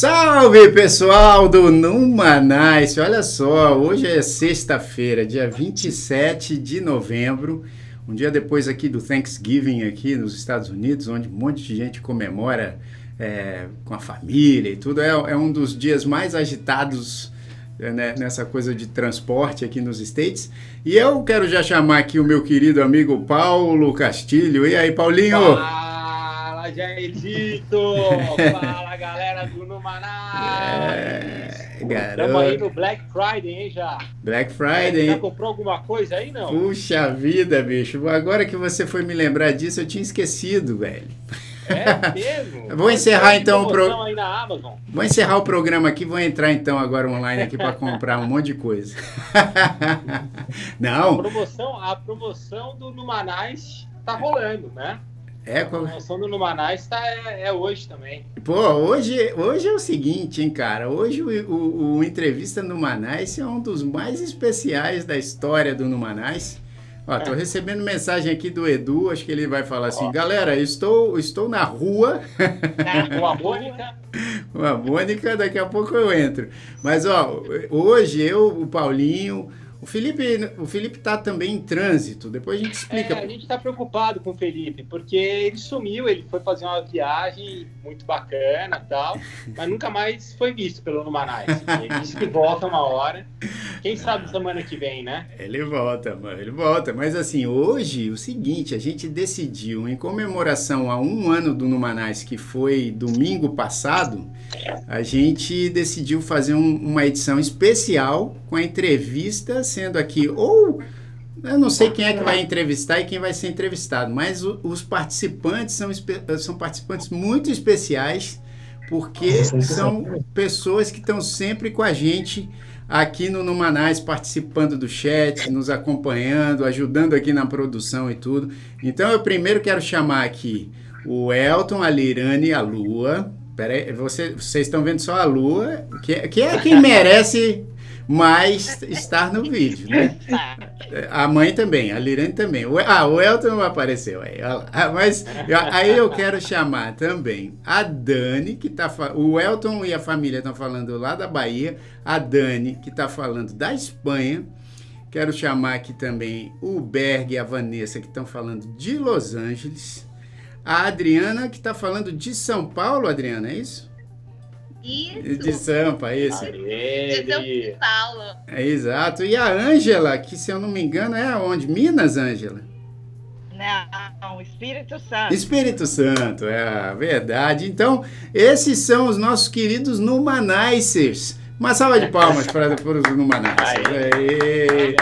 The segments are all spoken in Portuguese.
Salve pessoal do Numanice! Olha só, hoje é sexta-feira, dia 27 de novembro, um dia depois aqui do Thanksgiving aqui nos Estados Unidos, onde um monte de gente comemora é, com a família e tudo. É, é um dos dias mais agitados né, nessa coisa de transporte aqui nos States. E eu quero já chamar aqui o meu querido amigo Paulo Castilho. E aí, Paulinho? Fala, Jairito! Fala, galera do Numanais! É, Estamos aí no Black Friday, hein, já? Black Friday, Já comprou alguma coisa aí, não? Puxa vida, bicho. Agora que você foi me lembrar disso, eu tinha esquecido, velho. É mesmo? Vou encerrar então o pro... aí na Amazon. Vou encerrar o programa aqui, vou entrar então agora online aqui para comprar um monte de coisa. Não. A promoção, a promoção do Numanais tá rolando, né? É, a promoção do Numanais tá, é, é, hoje também. Pô, hoje, hoje é o seguinte, hein, cara? Hoje o, o, o Entrevista Numanais é um dos mais especiais da história do Numanais. Ó, tô recebendo mensagem aqui do Edu, acho que ele vai falar assim, galera, estou, estou na rua. Com a Mônica. Com a Mônica, daqui a pouco eu entro. Mas, ó, hoje eu, o Paulinho, o Felipe, o Felipe tá também em trânsito. Depois a gente explica. É, a gente está preocupado com o Felipe, porque ele sumiu, ele foi fazer uma viagem muito bacana tal, mas nunca mais foi visto pelo Numanais. Ele disse que volta uma hora. Quem sabe semana que vem, né? Ele volta, ele volta. Mas assim, hoje, o seguinte, a gente decidiu, em comemoração a um ano do Numanais, que foi domingo passado, a gente decidiu fazer um, uma edição especial com a entrevista sendo aqui, ou eu não sei quem é que vai entrevistar e quem vai ser entrevistado, mas o, os participantes são, são participantes muito especiais, porque são pessoas que estão sempre com a gente aqui no Numanais, participando do chat, nos acompanhando, ajudando aqui na produção e tudo. Então eu primeiro quero chamar aqui o Elton, a Lirane e a Lua. Pera aí, você, vocês estão vendo só a Lua, que, que é quem merece mas estar no vídeo, né? A mãe também, a Lirane também. Ah, o Elton apareceu aí. Ah, mas aí eu quero chamar também a Dani, que tá o Elton e a família estão falando lá da Bahia, a Dani, que está falando da Espanha. Quero chamar aqui também o Berg e a Vanessa, que estão falando de Los Angeles. A Adriana, que está falando de São Paulo, Adriana, é isso? Isso. De Sampa, isso. De São Paulo. É exato. E a Ângela, que se eu não me engano é onde? Minas, Ângela? Não, Espírito Santo. Espírito Santo, é verdade. Então, esses são os nossos queridos Numanicers. Uma salva de palmas para, os Numanicers. Aê.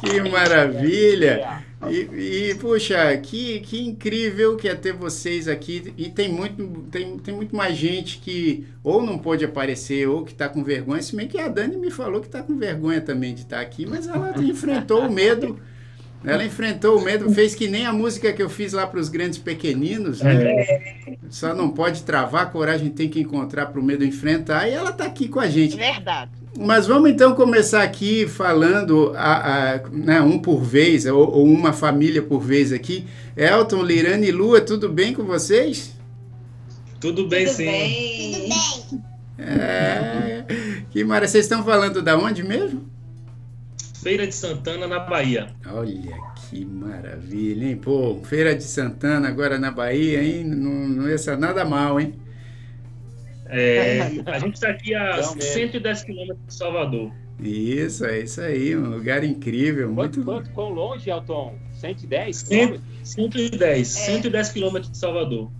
Que maravilha! E, e, puxa, que, que incrível que é ter vocês aqui. E tem muito, tem, tem muito mais gente que ou não pôde aparecer ou que está com vergonha. Se bem que a Dani me falou que está com vergonha também de estar tá aqui, mas ela enfrentou o medo. Ela enfrentou o medo, fez que nem a música que eu fiz lá para os grandes pequeninos, né? É. Só não pode travar, coragem tem que encontrar para o medo enfrentar, e ela está aqui com a gente. Verdade. Mas vamos então começar aqui falando a, a né, um por vez, ou, ou, uma família por vez aqui. Elton, Lirane e Lua, tudo bem com vocês? Tudo bem, tudo sim. Bem. Tudo bem. É, que maravilha. Vocês estão falando da onde mesmo? Feira de Santana, na Bahia. Olha que maravilha, hein? Pô, Feira de Santana agora na Bahia, hein? Não, não ia ser nada mal, hein? É, a gente está aqui a então, 110 quilômetros de Salvador. Isso, é isso aí, um lugar incrível. Quanto, muito... quanto, quão longe, Elton? 110 quilômetros? 110, é. 110 quilômetros de Salvador.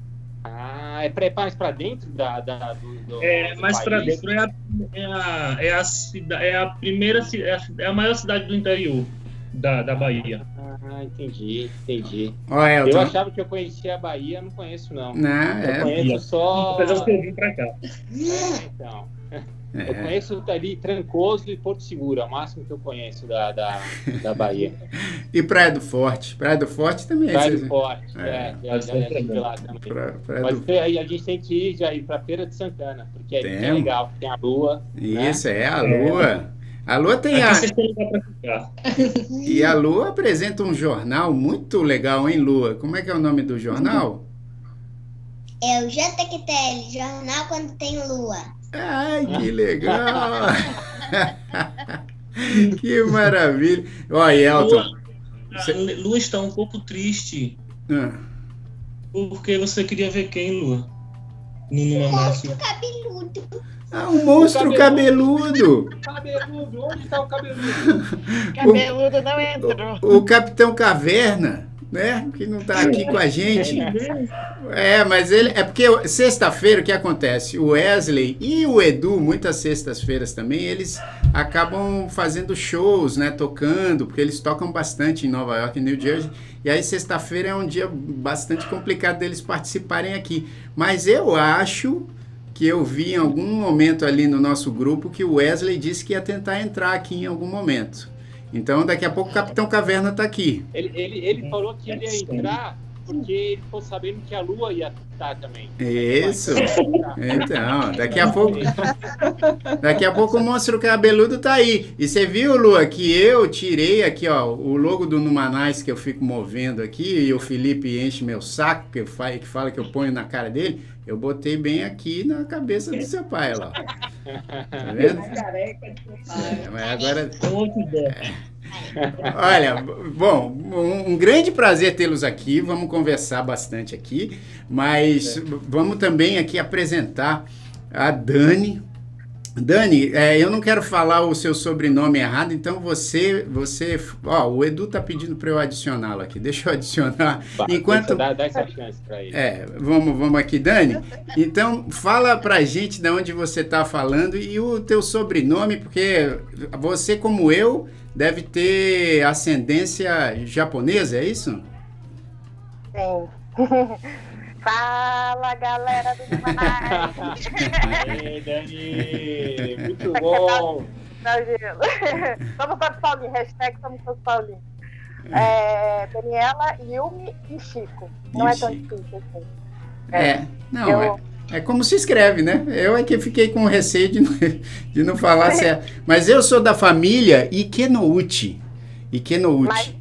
Ah, é mais para dentro da, da, do, do É, do mais para dentro. É a, é, a, é, a, é a primeira, é a, é a maior cidade do interior da, da Bahia. Ah, entendi, entendi. Elton. Eu achava que eu conhecia a Bahia, não conheço não. Não, eu é. conheço só. Apesar que eu vim pra cá. É, então. É. Eu conheço ali Trancoso e Porto Seguro, é o máximo que eu conheço da, da, da Bahia. e Praia do Forte. Praia do Forte também. Praia do Forte, é, é já, já, já lá também. Pra, praia Mas do... aí a gente tem que ir já ir pra Feira de Santana, porque é legal, tem a lua. Né? Isso, né? é a lua. A Lua tem a. E a Lua apresenta um jornal muito legal, hein, Lua? Como é que é o nome do jornal? É o JQTL, Jornal Quando Tem Lua. Ai, que legal! que maravilha! Olha, Elton. Lua, você... Lua está um pouco triste. Ah. Porque você queria ver quem, Lua? No monstro cabeludo. Ah, um monstro cabeludo. Cabeludo, onde está o cabeludo? Cabeludo não entrou. O, o Capitão Caverna né? Que não está aqui com a gente. É, mas ele. É porque sexta-feira o que acontece? O Wesley e o Edu, muitas sextas-feiras também, eles acabam fazendo shows, né? Tocando, porque eles tocam bastante em Nova York e New Jersey. E aí sexta-feira é um dia bastante complicado deles participarem aqui. Mas eu acho que eu vi em algum momento ali no nosso grupo que o Wesley disse que ia tentar entrar aqui em algum momento. Então, daqui a pouco o Capitão Caverna está aqui. Ele, ele, ele falou que ele ia entrar porque ele ficou sabendo que a Lua ia estar também. Isso. Então, daqui a pouco. Daqui a pouco o monstro cabeludo tá aí. E você viu, Lua, que eu tirei aqui, ó, o logo do Numanais que eu fico movendo aqui, e o Felipe enche meu saco, que, fala, que fala que eu ponho na cara dele. Eu botei bem aqui na cabeça do seu pai lá. Tá vendo? É, mas agora. É. Olha, bom, um, um grande prazer tê-los aqui. Vamos conversar bastante aqui, mas vamos também aqui apresentar a Dani, Dani, é, eu não quero falar o seu sobrenome errado, então você, você, ó, o Edu tá pedindo para eu adicioná-lo aqui. Deixa eu adicionar. Bah, Enquanto dá, dá essa chance para ele. É, vamos, vamos aqui, Dani. Então fala para gente de onde você tá falando e o teu sobrenome, porque você como eu deve ter ascendência japonesa, é isso? Sim. Fala, galera do! Aê, Dani! Muito bom! somos todos Paulinho, hashtag somos todos Paulinho. É, Daniela, Yumi e Chico. Não Ixi. é tão difícil assim. É, é não, eu... é, é como se escreve, né? Eu é que fiquei com receio de não, de não falar certo. Mas eu sou da família Ikenouchi. Ikenouchi. Mais,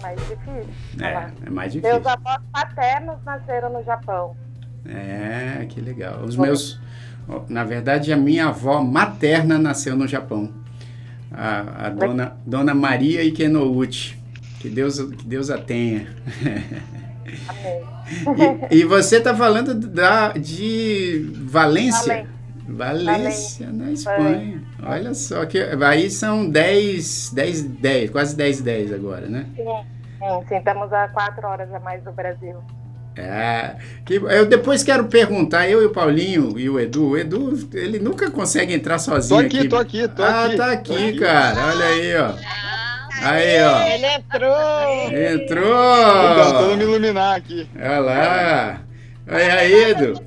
mais difícil. É, é mais difícil. Meus avós paternos nasceram no Japão. É, que legal. Os meus. Na verdade, a minha avó materna nasceu no Japão. A, a dona, dona Maria Ikenouchi. Que Deus, que Deus a tenha. Amém. E, e você está falando da, de Valência? Valência, Valência na Espanha. Olha só, que aí são 10, 10, 10, quase 10, 10 agora, né? Sim. Sim, sim, estamos a quatro horas a mais do Brasil. É, que, eu depois quero perguntar, eu e o Paulinho e o Edu, o Edu, ele nunca consegue entrar sozinho tô aqui. aqui. Tô aqui, tô ah, aqui. Ah, tá aqui, cara, olha aí, ó. Aí, ó. Ele entrou. Entrou. Tentando me iluminar aqui. Olha lá. Olha aí, Edu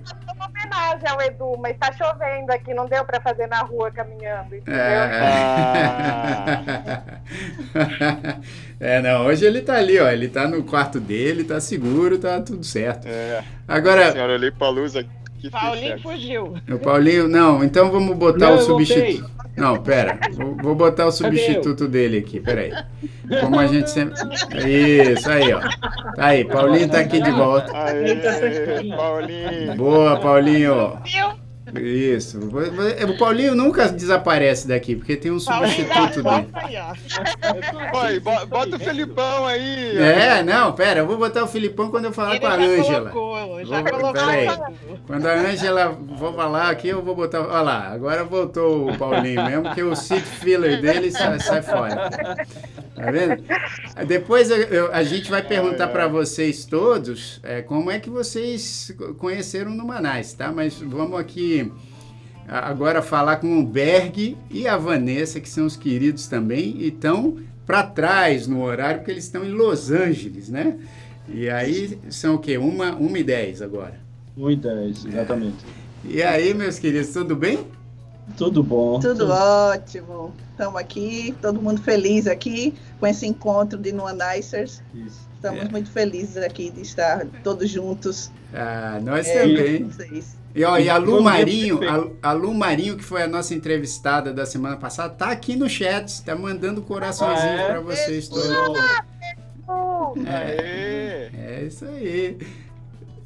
homenagem ao Edu, mas tá chovendo aqui, não deu para fazer na rua caminhando, entendeu? É. é, não, hoje ele tá ali, ó, ele tá no quarto dele, tá seguro, tá tudo certo. É. Agora... A senhora, olhei pra luz aqui. Paulinho fugiu. O Paulinho, não, então vamos botar não, o substituto. Não, pera. Vou, vou botar o substituto dele aqui, peraí. Como a gente sempre. Isso, aí, ó. Tá aí, Paulinho tá aqui de volta. Aê, Paulinho. Boa, Paulinho. Isso. O Paulinho nunca desaparece daqui, porque tem um substituto dele. Oi, bota o Felipão aí. É, não, pera, eu vou botar o Filipão quando eu falar Ele com a Ângela. Já colocou, peraí. Quando a Ângela vou falar aqui, eu vou botar. Olha lá, agora voltou o Paulinho mesmo, que o seat filler dele sai, sai fora. Tá vendo? Depois eu, eu, a gente vai perguntar para vocês todos é, como é que vocês conheceram no Manais, tá? Mas vamos aqui agora falar com o Berg e a Vanessa, que são os queridos também, e estão para trás no horário, porque eles estão em Los Angeles, né? E aí são o quê? Uma, uma e dez agora. Uma e dez, exatamente. É. E aí, meus queridos, tudo bem? Tudo bom. Tudo, tudo. ótimo. Estamos aqui, todo mundo feliz aqui com esse encontro de Nuanicers. Isso. Estamos é. muito felizes aqui de estar todos juntos. Ah, nós é, também. E, ó, e a Lu Marinho, a, a, Lu Marinho, que foi a nossa entrevistada da semana passada, tá aqui no chat, está mandando coraçãozinho ah, é? para vocês todos. É, é isso aí.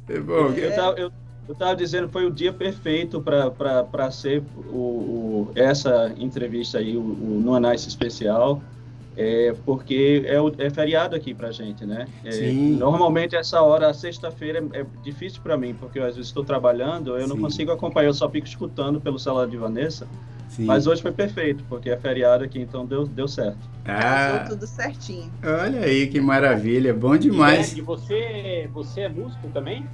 É bom, eu, tava, eu, eu tava dizendo foi o dia perfeito para ser o, o, essa entrevista aí, o, o No Nice especial. É, porque é, o, é feriado aqui pra gente, né? É, normalmente essa hora, sexta-feira, é, é difícil para mim, porque eu, às vezes estou trabalhando, eu Sim. não consigo acompanhar, eu só fico escutando pelo celular de Vanessa. Sim. Mas hoje foi perfeito, porque é feriado aqui, então deu, deu certo. Ah, tudo certinho. Olha aí que maravilha, bom demais. E você, você é músico também?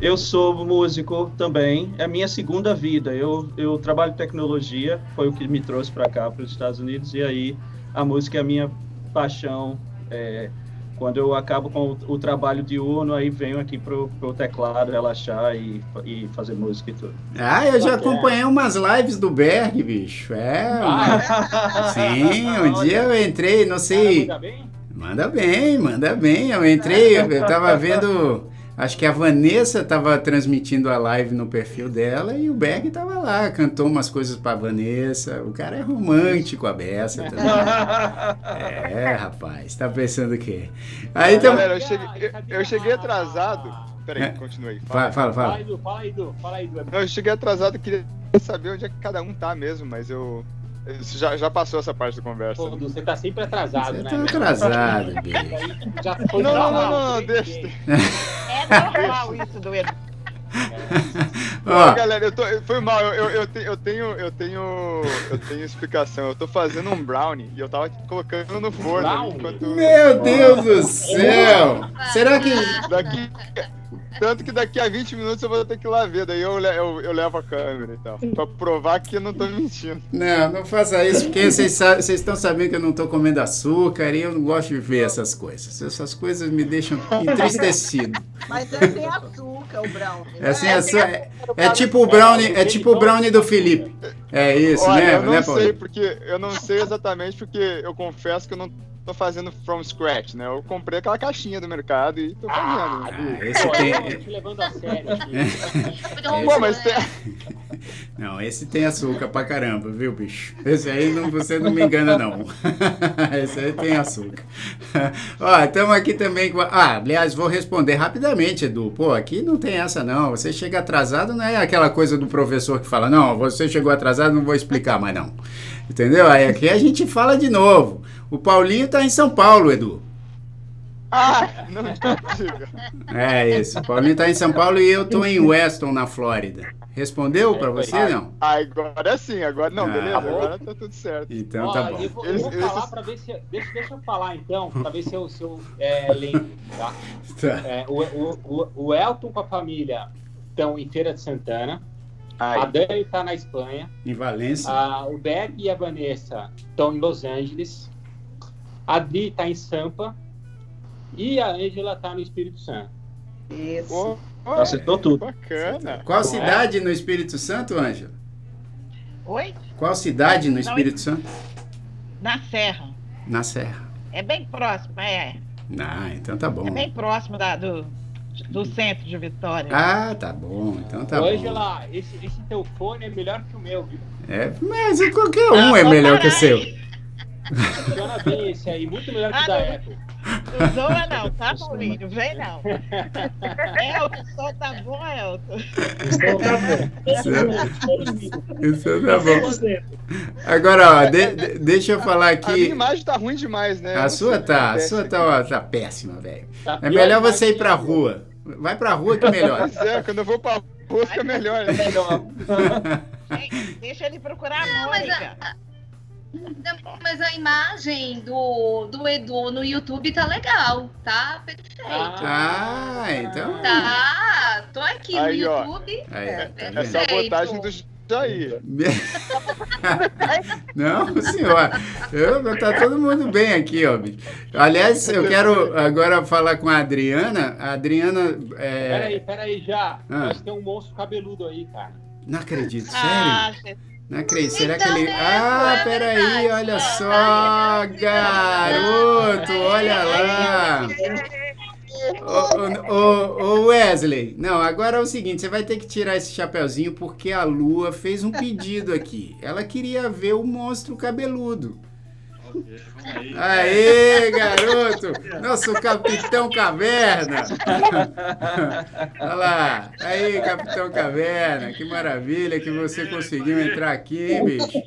Eu sou músico também, é a minha segunda vida. Eu, eu trabalho em tecnologia, foi o que me trouxe para cá, para os Estados Unidos, e aí a música é a minha paixão. É, quando eu acabo com o, o, trabalho diurno, aí venho aqui pro, pro teclado relaxar e, e fazer música e tudo. Ah, eu já acompanhei umas lives do Berg, bicho. É. Ah, Sim, um dia eu entrei, não sei. Manda bem? Manda bem, manda bem. Eu entrei, eu tava vendo Acho que a Vanessa estava transmitindo a live no perfil dela e o Berg estava lá, cantou umas coisas para Vanessa. O cara é romântico, a beça também. é, rapaz, tá pensando o quê? Aí, então... Galera, eu cheguei, eu, eu cheguei atrasado. Peraí, é. continue aí. Fala, fala. Fala, fala, Edu, fala, Edu. Fala, Edu. Eu cheguei atrasado, queria saber onde é que cada um tá mesmo, mas eu já, já passou essa parte da conversa. Pô, você tá sempre atrasado, você né? Tá atrasado, bicho. não, não, não, não, não, deixa. É normal isso do Edu. Ó, galera, eu tô, foi mal, eu, eu, te, eu, tenho, eu tenho, eu tenho explicação. Eu tô fazendo um brownie e eu tava colocando no forno. Enquanto... Meu Deus do céu! Será que daqui, tanto que daqui a 20 minutos eu vou ter que ir lá ver, daí eu, eu, eu levo a câmera e tal. Pra provar que eu não tô mentindo. Não, não faça isso, porque vocês estão sabendo que eu não tô comendo açúcar e eu não gosto de ver essas coisas. Essas coisas me deixam entristecido. Mas é sem açúcar o brownie. É sem açúcar. É, é, tipo o brownie, é tipo o brownie do Felipe. É isso, Olha, né? Eu não né, sei, porque eu não sei exatamente porque eu confesso que eu não tô fazendo from scratch, né? Eu comprei aquela caixinha do mercado e tô fazendo. Ah, esse tem. Te levando a sério. Pô, mas tem. Não, esse tem açúcar pra caramba, viu, bicho? Esse aí não, você não me engana, não. esse aí tem açúcar. Ó, estamos aqui também com. Ah, aliás, vou responder rapidamente, Edu. Pô, aqui não tem essa, não. Você chega atrasado, não é aquela coisa do professor que fala, não, você chegou atrasado, não vou explicar mais, não. Entendeu? Aí aqui a gente fala de novo. O Paulinho tá em São Paulo, Edu. Ah, não diga. É isso. O Paulinho tá em São Paulo e eu tô em Weston, na Flórida. Respondeu é, para você, ah, não? Agora sim, agora não, ah, beleza, agora tá tudo certo. Então tá bom. Eu vou, eu vou falar para ver se. Deixa, deixa eu falar então, para ver se eu, se eu é, lembro, tá? tá. É, o, o, o Elton com a família estão em Feira de Santana. Ai. A Dani está na Espanha. Em Valência. A, o Beck e a Vanessa estão em Los Angeles. A Dri está em Sampa. E a Angela está no Espírito Santo. Isso. Oh, Acertou tudo. Bacana. Qual cidade no Espírito Santo, Ângela? Oi? Qual cidade no Espírito Santo? Na Serra. Na Serra. É bem próximo, é. Ah, então tá bom. É bem próximo da, do, do centro de Vitória. Ah, tá bom. Então tá Ângela, bom. Angela, esse, esse teu fone é melhor que o meu, viu? É, mas qualquer um ah, é melhor que o seu. Funciona bem esse aí, muito melhor que o ah, da Apple. Não zoa não, tá, Paulinho? Vem não. Elton, o som tá bom, Elton. O som tá bom. Isso tá bom. Agora, ó, de, de, deixa eu falar aqui. A minha imagem tá ruim demais, né? A sua tá, a sua tá, ó, tá péssima, velho. Tá é melhor você ir pra rua. Vai pra rua que é melhor. Pois é, quando eu vou pra rua fica melhor. Né? Deixa ele procurar a Mônica. Mas a imagem do, do Edu no YouTube tá legal, tá perfeito. Ah, então. Tá, tô aqui Aí, no YouTube. Aí, é, tá é sabotagem do Jair. Não, senhor. Eu, tá todo mundo bem aqui, ó. Aliás, eu quero agora falar com a Adriana. A Adriana. É... Peraí, peraí, já. Ah. Nós tem um monstro cabeludo aí, cara. Não acredito, ah, sério? Não acredito. Será então, que ele. Né? Ah, é peraí, olha só, garoto, olha lá. Ô, Wesley, não, agora é o seguinte: você vai ter que tirar esse chapeuzinho porque a Lua fez um pedido aqui. Ela queria ver o monstro cabeludo. Aê, garoto! Nosso Capitão Caverna! Olha lá! Aí, Capitão Caverna! Que maravilha que você conseguiu entrar aqui, hein, bicho?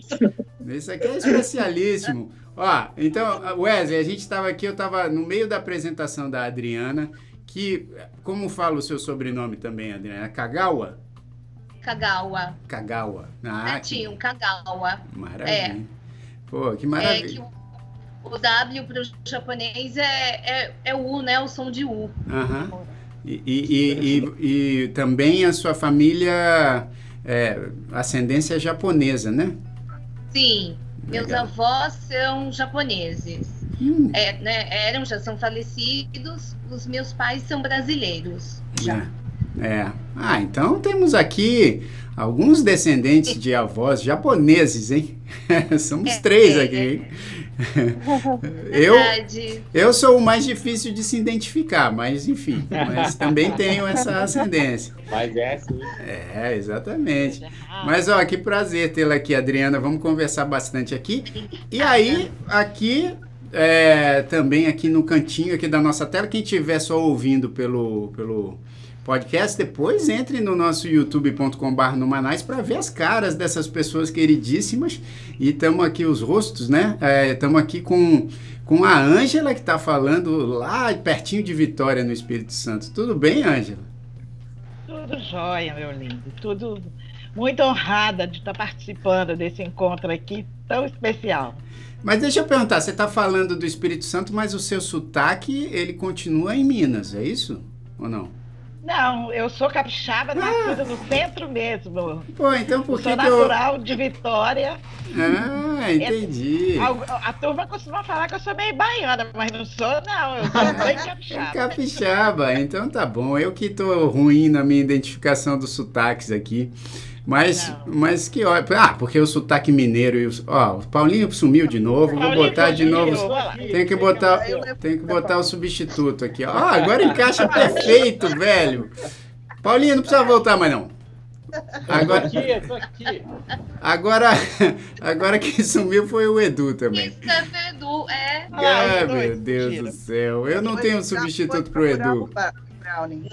Isso aqui é especialíssimo. Ó, então, Wesley, a gente estava aqui, eu estava no meio da apresentação da Adriana, que, como fala o seu sobrenome também, Adriana? Kagawa? Kagawa. Kagawa. Ah, Netinho, Kagawa. Maravilha. É. Pô, que maravilha. É que o, W para o japonês é, é, é U, né? O som de U. Aham. Uhum. E, e, e, e, também a sua família, é, ascendência japonesa, né? Sim, Legal. meus avós são japoneses. Hum. É, né, eram, já são falecidos, os meus pais são brasileiros. Já. É. é. Ah, então temos aqui alguns descendentes de avós japoneses, hein? Somos é, três é, aqui, hein? eu, eu sou o mais difícil de se identificar, mas enfim, mas também tenho essa ascendência. Mas é assim. É, exatamente. Mas ó, que prazer tê-la aqui, Adriana. Vamos conversar bastante aqui. E aí, aqui é, também aqui no cantinho aqui da nossa tela, quem estiver só ouvindo pelo, pelo podcast, depois entre no nosso youtube.com.br numanais para ver as caras dessas pessoas queridíssimas. E estamos aqui, os rostos, né? Estamos é, aqui com, com a Ângela, que está falando lá pertinho de Vitória, no Espírito Santo. Tudo bem, Ângela? Tudo jóia, meu lindo. Tudo muito honrada de estar participando desse encontro aqui tão especial. Mas deixa eu perguntar, você está falando do Espírito Santo, mas o seu sotaque, ele continua em Minas, é isso? Ou não? Não, eu sou capixaba, nascida ah. no centro mesmo. Pô, então por que sou natural eu... de Vitória. Ah, entendi. A, a, turma costuma falar que eu sou meio baiana, mas não sou, não. Eu sou bem capixaba. Capixaba, então tá bom. Eu que tô ruim na minha identificação dos sotaques aqui. Mas, mas que ó, ah, porque o sotaque mineiro e o, ó, o Paulinho sumiu de novo, vou botar de novo. Tem que botar, tem que botar o substituto aqui, ó. Ah, agora encaixa perfeito, velho. Paulinho não precisa voltar mais não. Agora, aqui, aqui. Agora, agora quem sumiu foi o Edu também. Isso é o Edu, é. Ah, meu Deus do céu. Eu não tenho um substituto pro Edu. Brownie.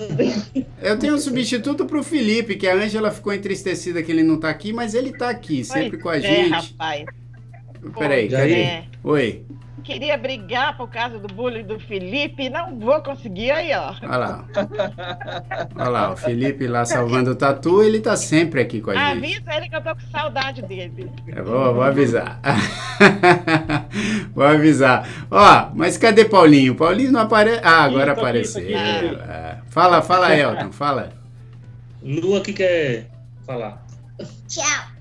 Eu tenho um substituto pro Felipe, que a Ângela ficou entristecida que ele não tá aqui, mas ele tá aqui, sempre com a é, gente. rapaz. Peraí, cadê? É. Oi. Queria brigar por causa do bullying do Felipe não vou conseguir aí, ó. Olha lá. Olha lá, o Felipe lá salvando o tatu, ele tá sempre aqui com a Avisa gente. Avisa ele que eu tô com saudade dele. Eu vou, vou avisar. vou avisar. Ó, mas cadê Paulinho? Paulinho não aparece. Ah, agora aqui, apareceu. Aqui, aqui. Ah, fala, fala, Elton, fala. Lu aqui quer falar. Tchau.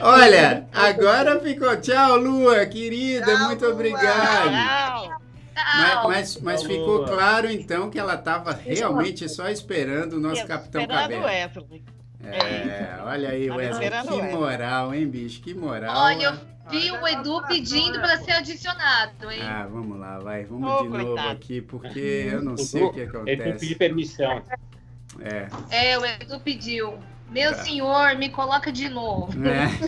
Olha, agora ficou. Tchau, Lua, querida, Tchau, muito obrigado. Tchau. Mas, mas, mas ficou claro então que ela estava realmente só esperando o nosso Capitão Cabelo. É, olha aí, Wesley. Que moral, hein, bicho? Que moral. Olha, eu vi o Edu pedindo para ser adicionado, hein? Ah, vamos lá, vai. Vamos oh, de novo coitado. aqui, porque eu não sei o que acontece. Ele pediu permissão. É. É, o Edu pediu. Meu tá. senhor, me coloca de novo. É.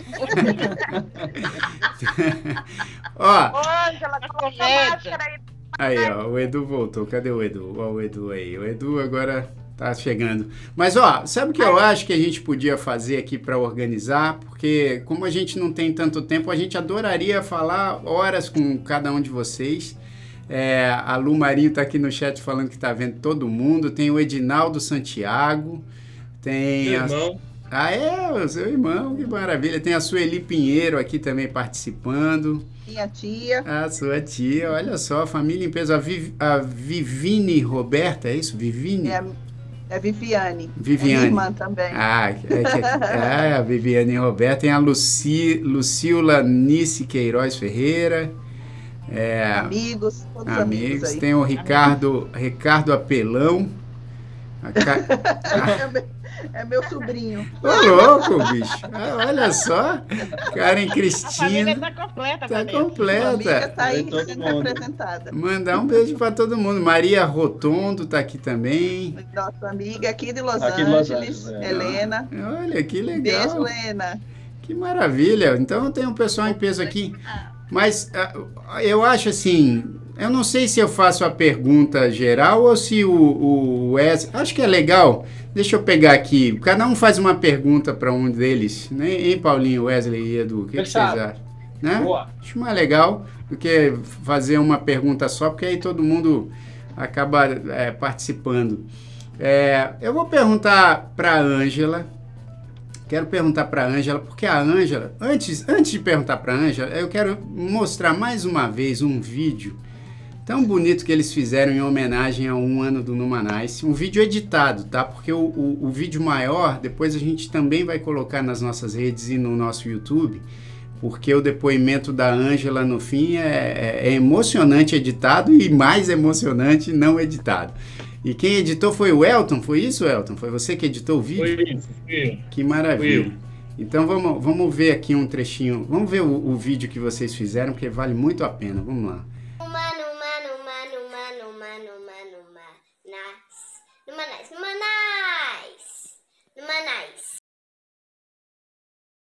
ó. Ângela, coloca a máscara aí. Aí, ó, o Edu voltou. Cadê o Edu? Ó, o Edu aí. O Edu agora tá chegando. Mas, ó, sabe o que eu acho que a gente podia fazer aqui para organizar? Porque, como a gente não tem tanto tempo, a gente adoraria falar horas com cada um de vocês. É, a Lu Marinho está aqui no chat falando que está vendo todo mundo. Tem o Edinaldo Santiago. Tem. Meu a... irmão. Ah, é, o seu irmão, que maravilha. Tem a Sueli Pinheiro aqui também participando. Minha tia. A sua tia, olha só, a família em peso. A, Viv, a Vivine Roberta, é isso? Vivine? É, é Viviane. Viviane. É minha irmã também. Ah, é, é, a Viviane Roberta. Tem a Luci, Lucila Nice Queiroz Ferreira. É, amigos, todos amigos. amigos tem o Ricardo, Ricardo Apelão. Ca... é meu sobrinho. Ô, louco, bicho. Ah, olha só. Karen Cristina. A tá completa. Tá completa. A tá aí sendo representada. Mandar um beijo para todo mundo. Maria Rotondo tá aqui também. Nossa amiga aqui de Los aqui Angeles, Los Angeles é. Helena. Olha, que legal. Beijo, Helena. Que maravilha! Então eu tenho um pessoal em peso aqui. Mas uh, eu acho assim, eu não sei se eu faço a pergunta geral ou se o, o Wesley. Acho que é legal. Deixa eu pegar aqui. Cada um faz uma pergunta para um deles. Né? Hein, Paulinho, Wesley e Edu? O que, que vocês acham? Né? Boa. Acho mais legal do que fazer uma pergunta só, porque aí todo mundo acaba é, participando. É, eu vou perguntar para a Ângela. Quero perguntar para a Ângela, porque a Ângela, antes, antes de perguntar para a Ângela, eu quero mostrar mais uma vez um vídeo tão bonito que eles fizeram em homenagem a um ano do Numanice. Um vídeo editado, tá? Porque o, o, o vídeo maior, depois a gente também vai colocar nas nossas redes e no nosso YouTube porque o depoimento da Ângela no fim é, é, é, emocionante editado e mais emocionante não editado. E quem editou foi o Elton, foi isso, Elton? Foi você que editou o vídeo? Foi isso, foi Que maravilha. Então vamos, vamos ver aqui um trechinho, vamos ver o, o vídeo que vocês fizeram, porque vale muito a pena. Vamos lá. Manais. Manais, manais. Manais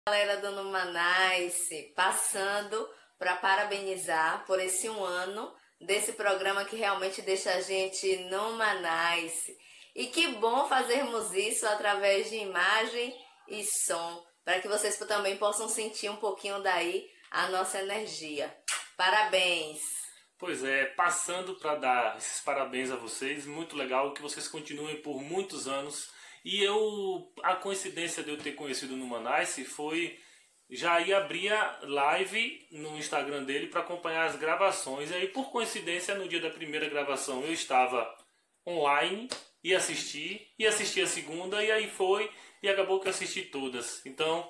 galera do Numanice, passando para parabenizar por esse um ano desse programa que realmente deixa a gente Numanice. E que bom fazermos isso através de imagem e som, para que vocês também possam sentir um pouquinho daí a nossa energia. Parabéns! Pois é, passando para dar esses parabéns a vocês, muito legal que vocês continuem por muitos anos e eu, a coincidência de eu ter conhecido o Numanice foi já ia abrir a live no Instagram dele para acompanhar as gravações. E aí, por coincidência, no dia da primeira gravação eu estava online e assisti, e assisti a segunda, e aí foi, e acabou que eu assisti todas. Então,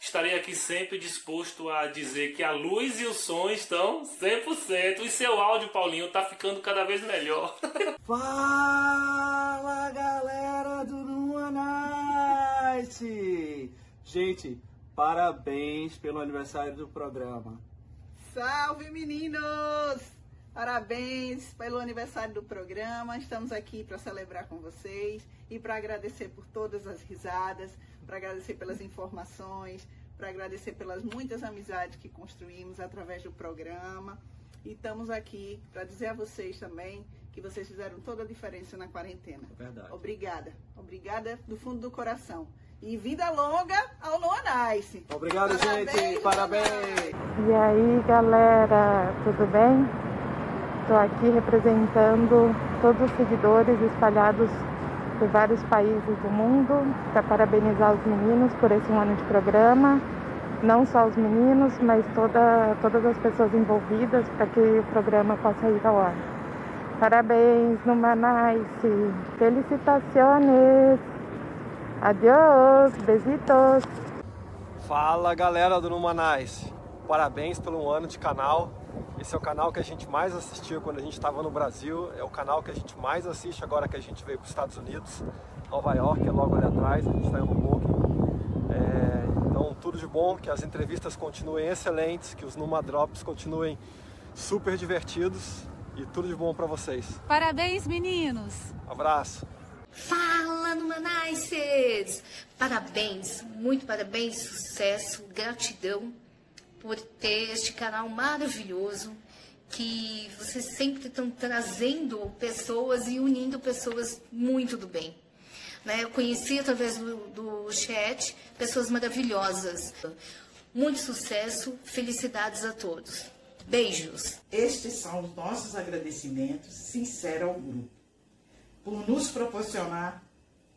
estarei aqui sempre disposto a dizer que a luz e o som estão 100%. E seu áudio, Paulinho, está ficando cada vez melhor. Fala, galera do Numa Night! Gente, parabéns pelo aniversário do programa. Salve, meninos! Parabéns pelo aniversário do programa. Estamos aqui para celebrar com vocês e para agradecer por todas as risadas, para agradecer pelas informações, para agradecer pelas muitas amizades que construímos através do programa. E estamos aqui para dizer a vocês também que vocês fizeram toda a diferença na quarentena. É verdade. Obrigada. Obrigada do fundo do coração. E vida longa ao Noa Nice. Obrigado, Parabéns, gente. Parabéns. E aí, galera, tudo bem? Estou aqui representando todos os seguidores espalhados por vários países do mundo para parabenizar os meninos por esse um ano de programa. Não só os meninos, mas toda, todas as pessoas envolvidas para que o programa possa ir ao ar. Parabéns, Numanice. Felicitações. Adiós. Besitos. Fala, galera do Numanice. Parabéns pelo um ano de canal. Esse é o canal que a gente mais assistiu quando a gente estava no Brasil. É o canal que a gente mais assiste agora que a gente veio para os Estados Unidos. Nova York é logo ali atrás, a gente está em Hoboken. É, então, tudo de bom, que as entrevistas continuem excelentes, que os Numa Drops continuem super divertidos e tudo de bom para vocês. Parabéns, meninos! abraço! Fala, Numanices! Parabéns, muito parabéns, sucesso, gratidão por ter este canal maravilhoso que vocês sempre estão trazendo pessoas e unindo pessoas muito do bem. Né? Eu conheci através do, do chat pessoas maravilhosas. Muito sucesso, felicidades a todos. Beijos. Estes são os nossos agradecimentos sinceros ao grupo, por nos proporcionar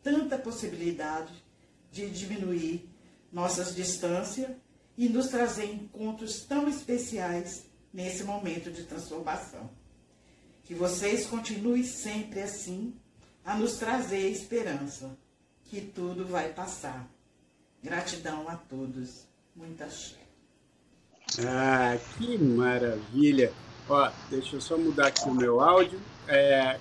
tanta possibilidade de diminuir nossas distâncias e nos trazer encontros tão especiais nesse momento de transformação. Que vocês continuem sempre assim, a nos trazer esperança, que tudo vai passar. Gratidão a todos. Muita. Ah, que maravilha! Ó, deixa eu só mudar aqui o meu áudio. É,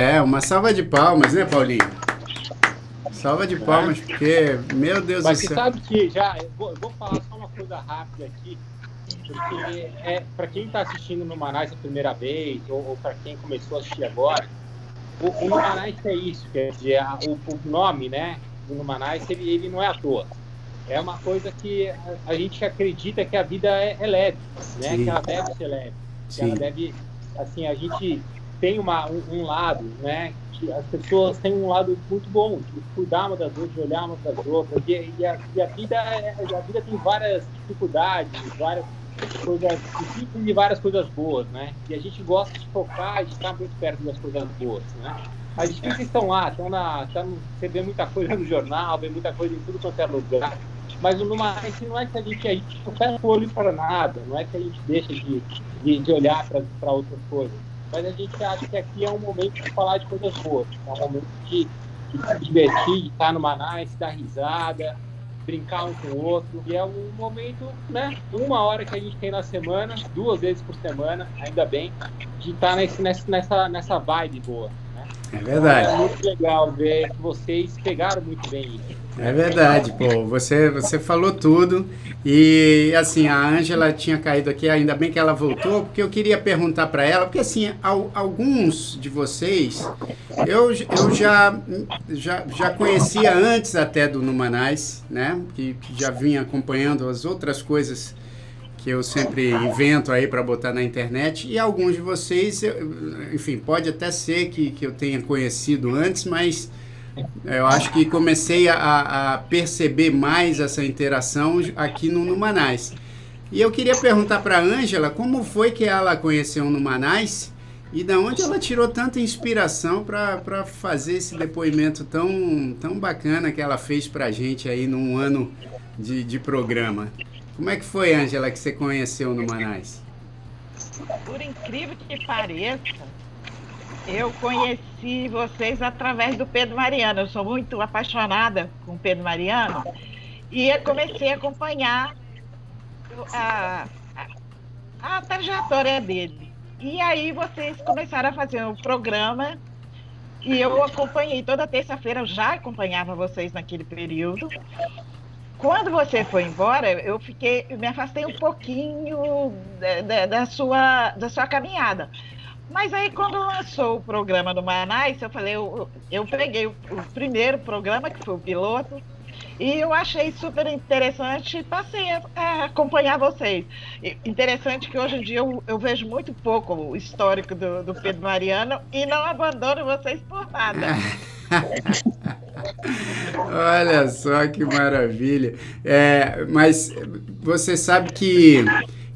é uma salva de palmas, né, Paulinho? Salva de palmas, é. porque, meu Deus Mas do céu. Mas você sabe que já, eu vou, eu vou, falar só uma coisa rápida aqui, porque é, para quem está assistindo no Manaus a primeira vez, ou, ou para quem começou a assistir agora, o, o Manaus é isso, quer dizer, a, o, o, nome, né, do Manaus, ele, ele não é à toa. é uma coisa que a, gente acredita que a vida é, é leve, né? Que ela deve ser leve, que Sim. ela deve, assim, a gente tem uma, um, um, lado, né? Que as pessoas têm um lado muito bom de cuidar uma das outras, de olhar uma das outras, e, e, a, e a, vida, é, a vida tem várias dificuldades, várias coisas difíceis e várias coisas boas, né? E a gente gosta de focar de estar muito perto das coisas boas, né? As difíceis estão lá, estão na, estão, você vê muita coisa no jornal, vê muita coisa em tudo quanto é lugar, mas numa não é que a gente, a gente não fecha o olho para nada, não é que a gente deixa de, de, de olhar para outras coisas, mas a gente acha que aqui é um momento de falar de coisas boas, é um momento de, de se divertir, de estar numa nice, dar risada, brincar um com o outro. E é um momento, né? Uma hora que a gente tem na semana, duas vezes por semana, ainda bem, de estar nesse, nessa, nessa vibe boa. Né? É verdade. Então, é muito legal ver que vocês pegaram muito bem isso. É verdade, pô. Você, você falou tudo. E assim, a Ângela tinha caído aqui, ainda bem que ela voltou, porque eu queria perguntar para ela, porque assim, ao, alguns de vocês eu, eu já, já, já conhecia antes até do Numanais, né? Que, que já vinha acompanhando as outras coisas que eu sempre invento aí para botar na internet. E alguns de vocês, enfim, pode até ser que, que eu tenha conhecido antes, mas eu acho que comecei a, a perceber mais essa interação aqui no Numanais. E eu queria perguntar para a Ângela como foi que ela conheceu o Numanais e da onde ela tirou tanta inspiração para fazer esse depoimento tão, tão bacana que ela fez para a gente aí num ano de, de programa. Como é que foi, Ângela, que você conheceu no Manais? Por incrível que pareça, eu conheci vocês através do Pedro Mariano. Eu sou muito apaixonada com o Pedro Mariano e comecei a acompanhar a, a, a trajetória dele. E aí vocês começaram a fazer um programa e eu acompanhei toda terça-feira, eu já acompanhava vocês naquele período. Quando você foi embora, eu fiquei, me afastei um pouquinho da, da, da sua, da sua caminhada. Mas aí, quando lançou o programa do Manais, eu falei, eu, eu peguei o, o, primeiro programa, que foi o piloto, e eu achei super interessante e passei a, a, acompanhar vocês. E, interessante que hoje em dia eu, eu, vejo muito pouco o histórico do, do Pedro Mariano e não abandono vocês por nada. Olha só que maravilha. É, mas você sabe que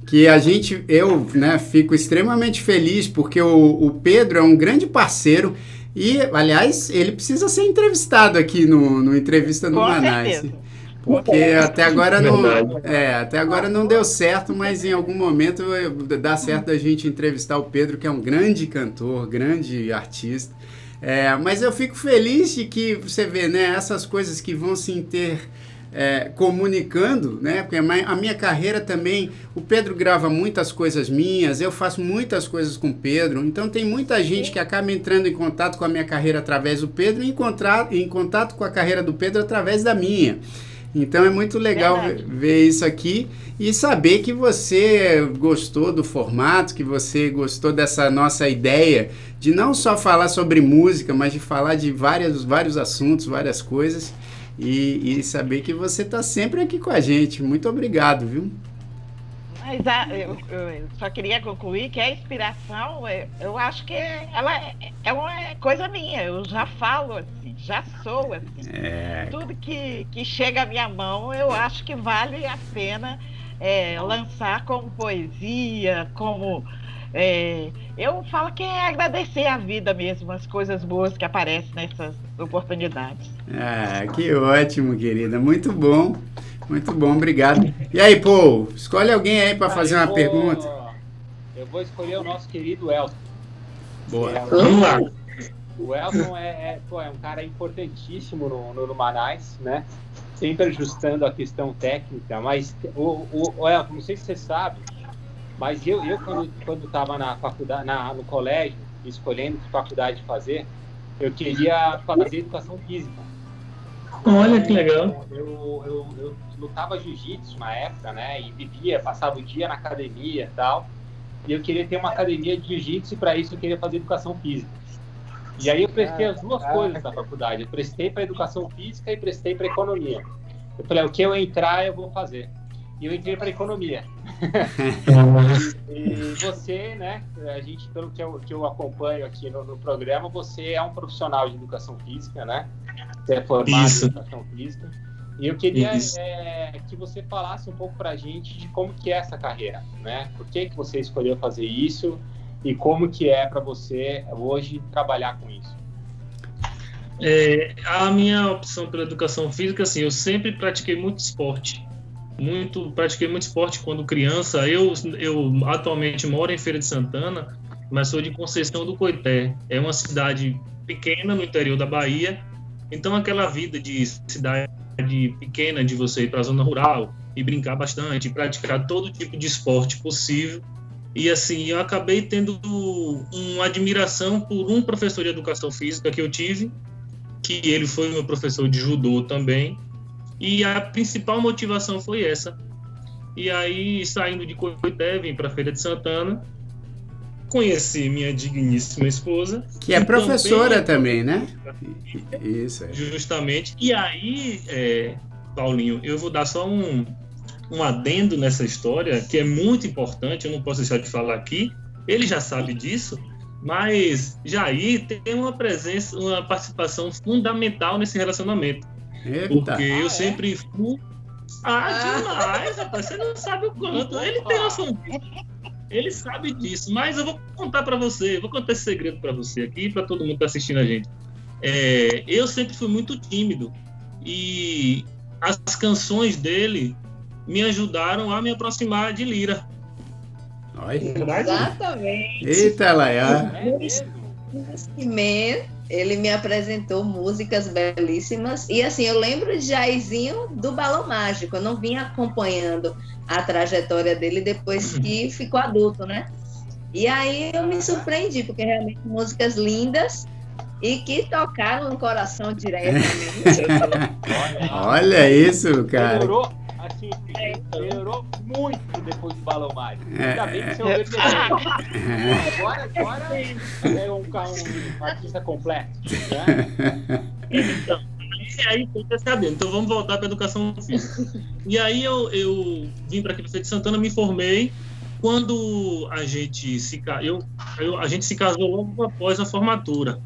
que a gente, eu, né, fico extremamente feliz porque o, o Pedro é um grande parceiro e, aliás, ele precisa ser entrevistado aqui no, no Entrevista no Manais. Porque até agora não, é, até agora não deu certo, mas em algum momento dá certo a gente entrevistar o Pedro, que é um grande cantor, grande artista. É, mas eu fico feliz de que você vê, né, essas coisas que vão se inter é, comunicando, né? Porque a minha carreira também, o Pedro grava muitas coisas minhas, eu faço muitas coisas com o Pedro, então tem muita gente que acaba entrando em contato com a minha carreira através do Pedro e encontrar, em contato com a carreira do Pedro através da minha. Então é muito legal ver, ver, isso aqui e saber que você gostou do formato, que você gostou dessa nossa ideia de não só falar sobre música, mas de falar de várias, vários assuntos, várias coisas e, e saber que você está sempre aqui com a gente. Muito obrigado, viu? Mas a, eu, eu, só queria concluir que a inspiração, eu, eu acho que ela é, é uma coisa minha. Eu já falo assim, já sou assim. É... Tudo que, que chega à minha mão, eu acho que vale a pena é, lançar como poesia, como é, eu falo que é agradecer a vida mesmo, as coisas boas que aparecem nessas oportunidades. Ah, que ótimo, querida. Muito bom. Muito bom, obrigado. E aí, Paul, escolhe alguém aí para fazer uma vou, pergunta. Eu vou escolher o nosso querido Elton. Boa. É, Vamos lá. O Elton é, é, pô, é, um cara importantíssimo no, no, no Manais, né? Sempre ajustando a questão técnica, mas o, o, o Elton, não sei se você sabe, mas eu, eu quando quando estava na faculdade, na, no colégio, escolhendo que faculdade fazer, eu queria fazer educação física. Olha que legal. Eu, eu, eu lutava jiu-jitsu na época, né? E vivia, passava o dia na academia e tal. E eu queria ter uma academia de jiu-jitsu e para isso eu queria fazer educação física. E aí eu prestei as duas coisas na faculdade. Eu prestei para educação física e prestei para economia. Eu falei, o que eu entrar, eu vou fazer. E eu entrei para economia. e, você, né, a gente, pelo que eu, que eu acompanho aqui no, no, programa, você é um profissional de educação física, né? Você é formado Isso. em educação física. E eu queria é, que você falasse um pouco para a gente de como que é essa carreira, né? Por que, que você escolheu fazer isso e como que é para você hoje trabalhar com isso? É, a minha opção pela educação física, assim, eu sempre pratiquei muito esporte. Muito, pratiquei muito esporte quando criança. Eu, eu atualmente moro em Feira de Santana, mas sou de Conceição do Coité. É uma cidade pequena no interior da Bahia. Então, aquela vida de cidade pequena de você ir para a zona rural e brincar bastante, praticar todo tipo de esporte possível. E assim, eu acabei tendo uma admiração por um professor de educação física que eu tive, que ele foi meu professor de judô também. E a principal motivação foi essa. E aí, saindo de Coité, vim para Feira de Santana, conheci minha digníssima esposa. Que é professora também, também, né? Isso. É. Justamente. E aí, é, Paulinho, eu vou dar só um, um adendo nessa história, que é muito importante, eu não posso deixar de falar aqui. Ele já sabe disso, mas Jair tem uma presença, uma participação fundamental nesse relacionamento. Eita. Porque ah, eu é? sempre fui. Ah, ah, demais, rapaz, você não sabe o quanto. Ele tem noção disso. Ele sabe disso, mas eu vou contar para você, vou contar esse segredo para você aqui, para todo mundo que tá assistindo a gente. É, eu sempre fui muito tímido e as canções dele me ajudaram a me aproximar de Lira. Exatamente. Eita, Laia. É ele me apresentou músicas belíssimas. E assim, eu lembro de Jairzinho do Balão Mágico. Eu não vinha acompanhando a trajetória dele depois que ficou adulto, né? E aí eu me surpreendi, porque realmente músicas lindas e que tocaram no coração diretamente. Olha isso, cara. Demorou, assim, melhorou muito depois do Balão Mágico. É, Ainda bem que você ouviu é. Agora, agora é um, um artista completo. Né? Então, aí você sabendo. Então vamos voltar para a educação física. E aí eu, eu vim para aqui para de Santana, me formei. Quando a gente se eu, eu, a gente se casou logo após a formatura.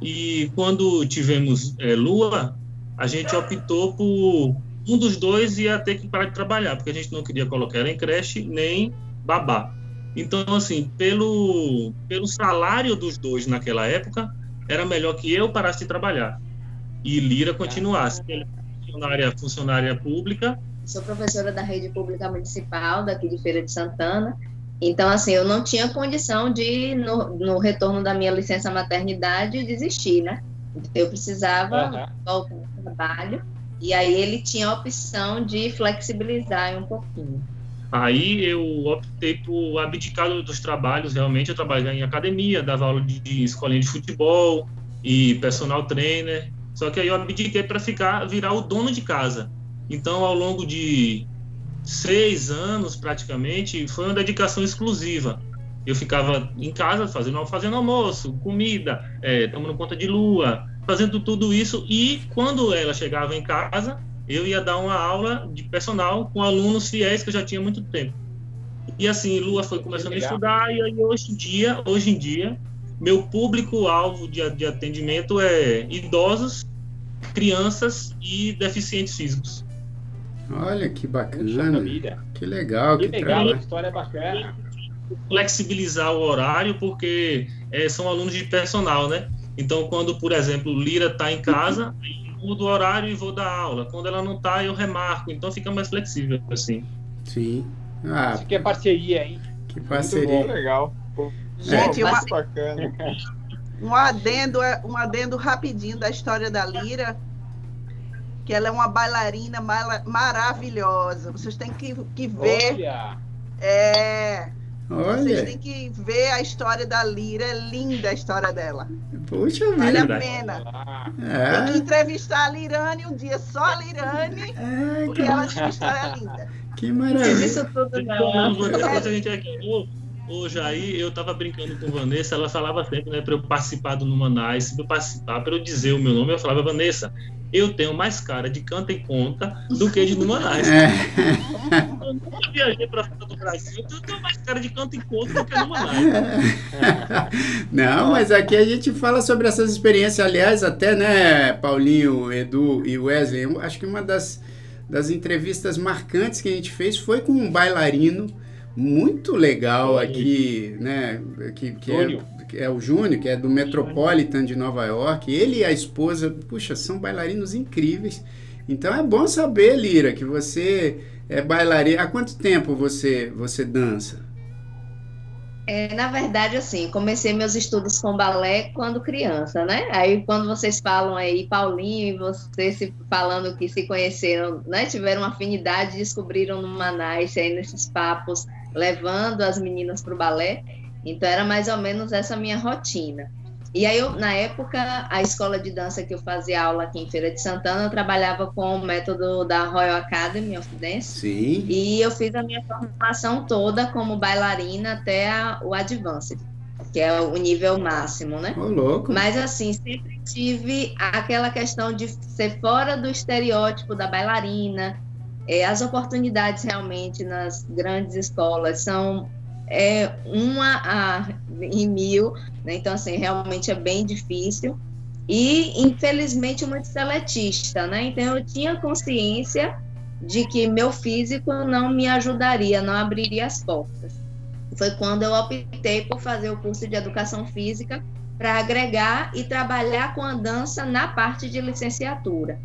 E quando tivemos é, Lua, a gente optou por um dos dois ia ter que parar de trabalhar, porque a gente não queria colocar ela em creche nem babá. Então, assim, pelo, pelo salário dos dois naquela época, era melhor que eu parasse de trabalhar e Lira continuasse. Ele é funcionária, funcionária pública. Sou professora da rede pública municipal daqui de Feira de Santana. Então, assim, eu não tinha condição de, no, no retorno da minha licença maternidade, desistir, né? Eu precisava uhum. voltar ao trabalho e aí ele tinha a opção de flexibilizar um pouquinho. Aí eu optei por abdicar dos trabalhos, realmente eu trabalhava em academia, dava aula de, de escolinha de futebol e personal trainer, só que aí eu abdiquei para ficar, virar o dono de casa. Então, ao longo de seis anos, praticamente, foi uma dedicação exclusiva. Eu ficava em casa fazendo, fazendo almoço, comida, é, tomando conta de lua, fazendo tudo isso e quando ela chegava em casa, eu ia dar uma aula de personal com alunos fiéis que eu já tinha muito tempo. E assim, Lua foi começando a estudar e aí hoje em dia, hoje em dia, meu público-alvo de, de atendimento é idosos, crianças e deficientes físicos. Olha que bacana. Que legal. Que, que legal, a história é bacana. Flexibilizar o horário, porque é, são alunos de personal, né? Então, quando, por exemplo, Lira está em casa, eu mudo o horário e vou dar aula. Quando ela não está, eu remarco. Então, fica mais flexível, assim. Sim. Ah, Isso que é parceria, hein? Que parceria. legal. Gente, uma... bacana. Um adendo, um adendo rapidinho da história da Lira, que ela é uma bailarina maravilhosa. Vocês têm que, que ver. Olha. É, Olha. Vocês têm que ver a história da Lira, é linda a história dela. Puxa vale vida. a pena. É. Tem que entrevistar a Lirane um dia, só a Lirane, é, porque que... ela tem uma história linda. Que maravilha. Isso tudo não. Depois a gente aqui, hoje aí eu tava brincando com Vanessa, ela falava sempre, né, para eu participar do Numanais, para eu participar, para eu dizer o meu nome, eu falava, Vanessa, eu tenho mais cara de canta e conta do que de Numanais. É. Eu nunca viajei para fora do Brasil, então eu tenho mais cara de canta e conta do que Numanais. Não, mas aqui a gente fala sobre essas experiências. Aliás, até, né, Paulinho, Edu e Wesley, acho que uma das, das entrevistas marcantes que a gente fez foi com um bailarino muito legal aqui, né? Que, que é, que é o Júnior, que é do Metropolitan de Nova York. Ele e a esposa, puxa, são bailarinos incríveis. Então é bom saber, Lira, que você é bailarina. Há quanto tempo você, você dança? É, na verdade, assim, comecei meus estudos com balé quando criança, né? Aí quando vocês falam aí, Paulinho e você se falando que se conheceram, né? Tiveram afinidade, descobriram no Manaus aí nesses papos, levando as meninas para o balé. Então era mais ou menos essa minha rotina. E aí, eu, na época, a escola de dança que eu fazia aula aqui em Feira de Santana, eu trabalhava com o método da Royal Academy of Dance. Sim. E eu fiz a minha formação toda como bailarina até a, o Advanced, que é o nível máximo, né? Ô, louco. Mas, assim, sempre tive aquela questão de ser fora do estereótipo da bailarina. É, as oportunidades realmente nas grandes escolas são é uma a, em mil, né? então assim realmente é bem difícil e infelizmente muito seletista, né? Então eu tinha consciência de que meu físico não me ajudaria, não abriria as portas. Foi quando eu optei por fazer o curso de educação física para agregar e trabalhar com a dança na parte de licenciatura.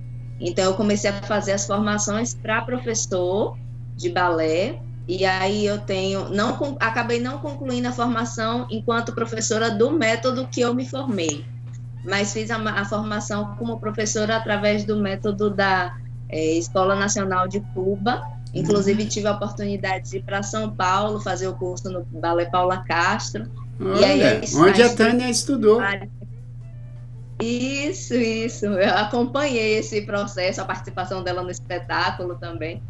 Então eu comecei a fazer as formações para professor de balé e aí eu tenho, não acabei não concluindo a formação enquanto professora do método que eu me formei, mas fiz a, a formação como professora através do método da é, Escola Nacional de Cuba. Inclusive tive a oportunidade de ir para São Paulo fazer o curso no Ballet Paula Castro. Olha, aí, onde a Tânia estudou. Isso, isso. Eu acompanhei esse processo, a participação dela no espetáculo também.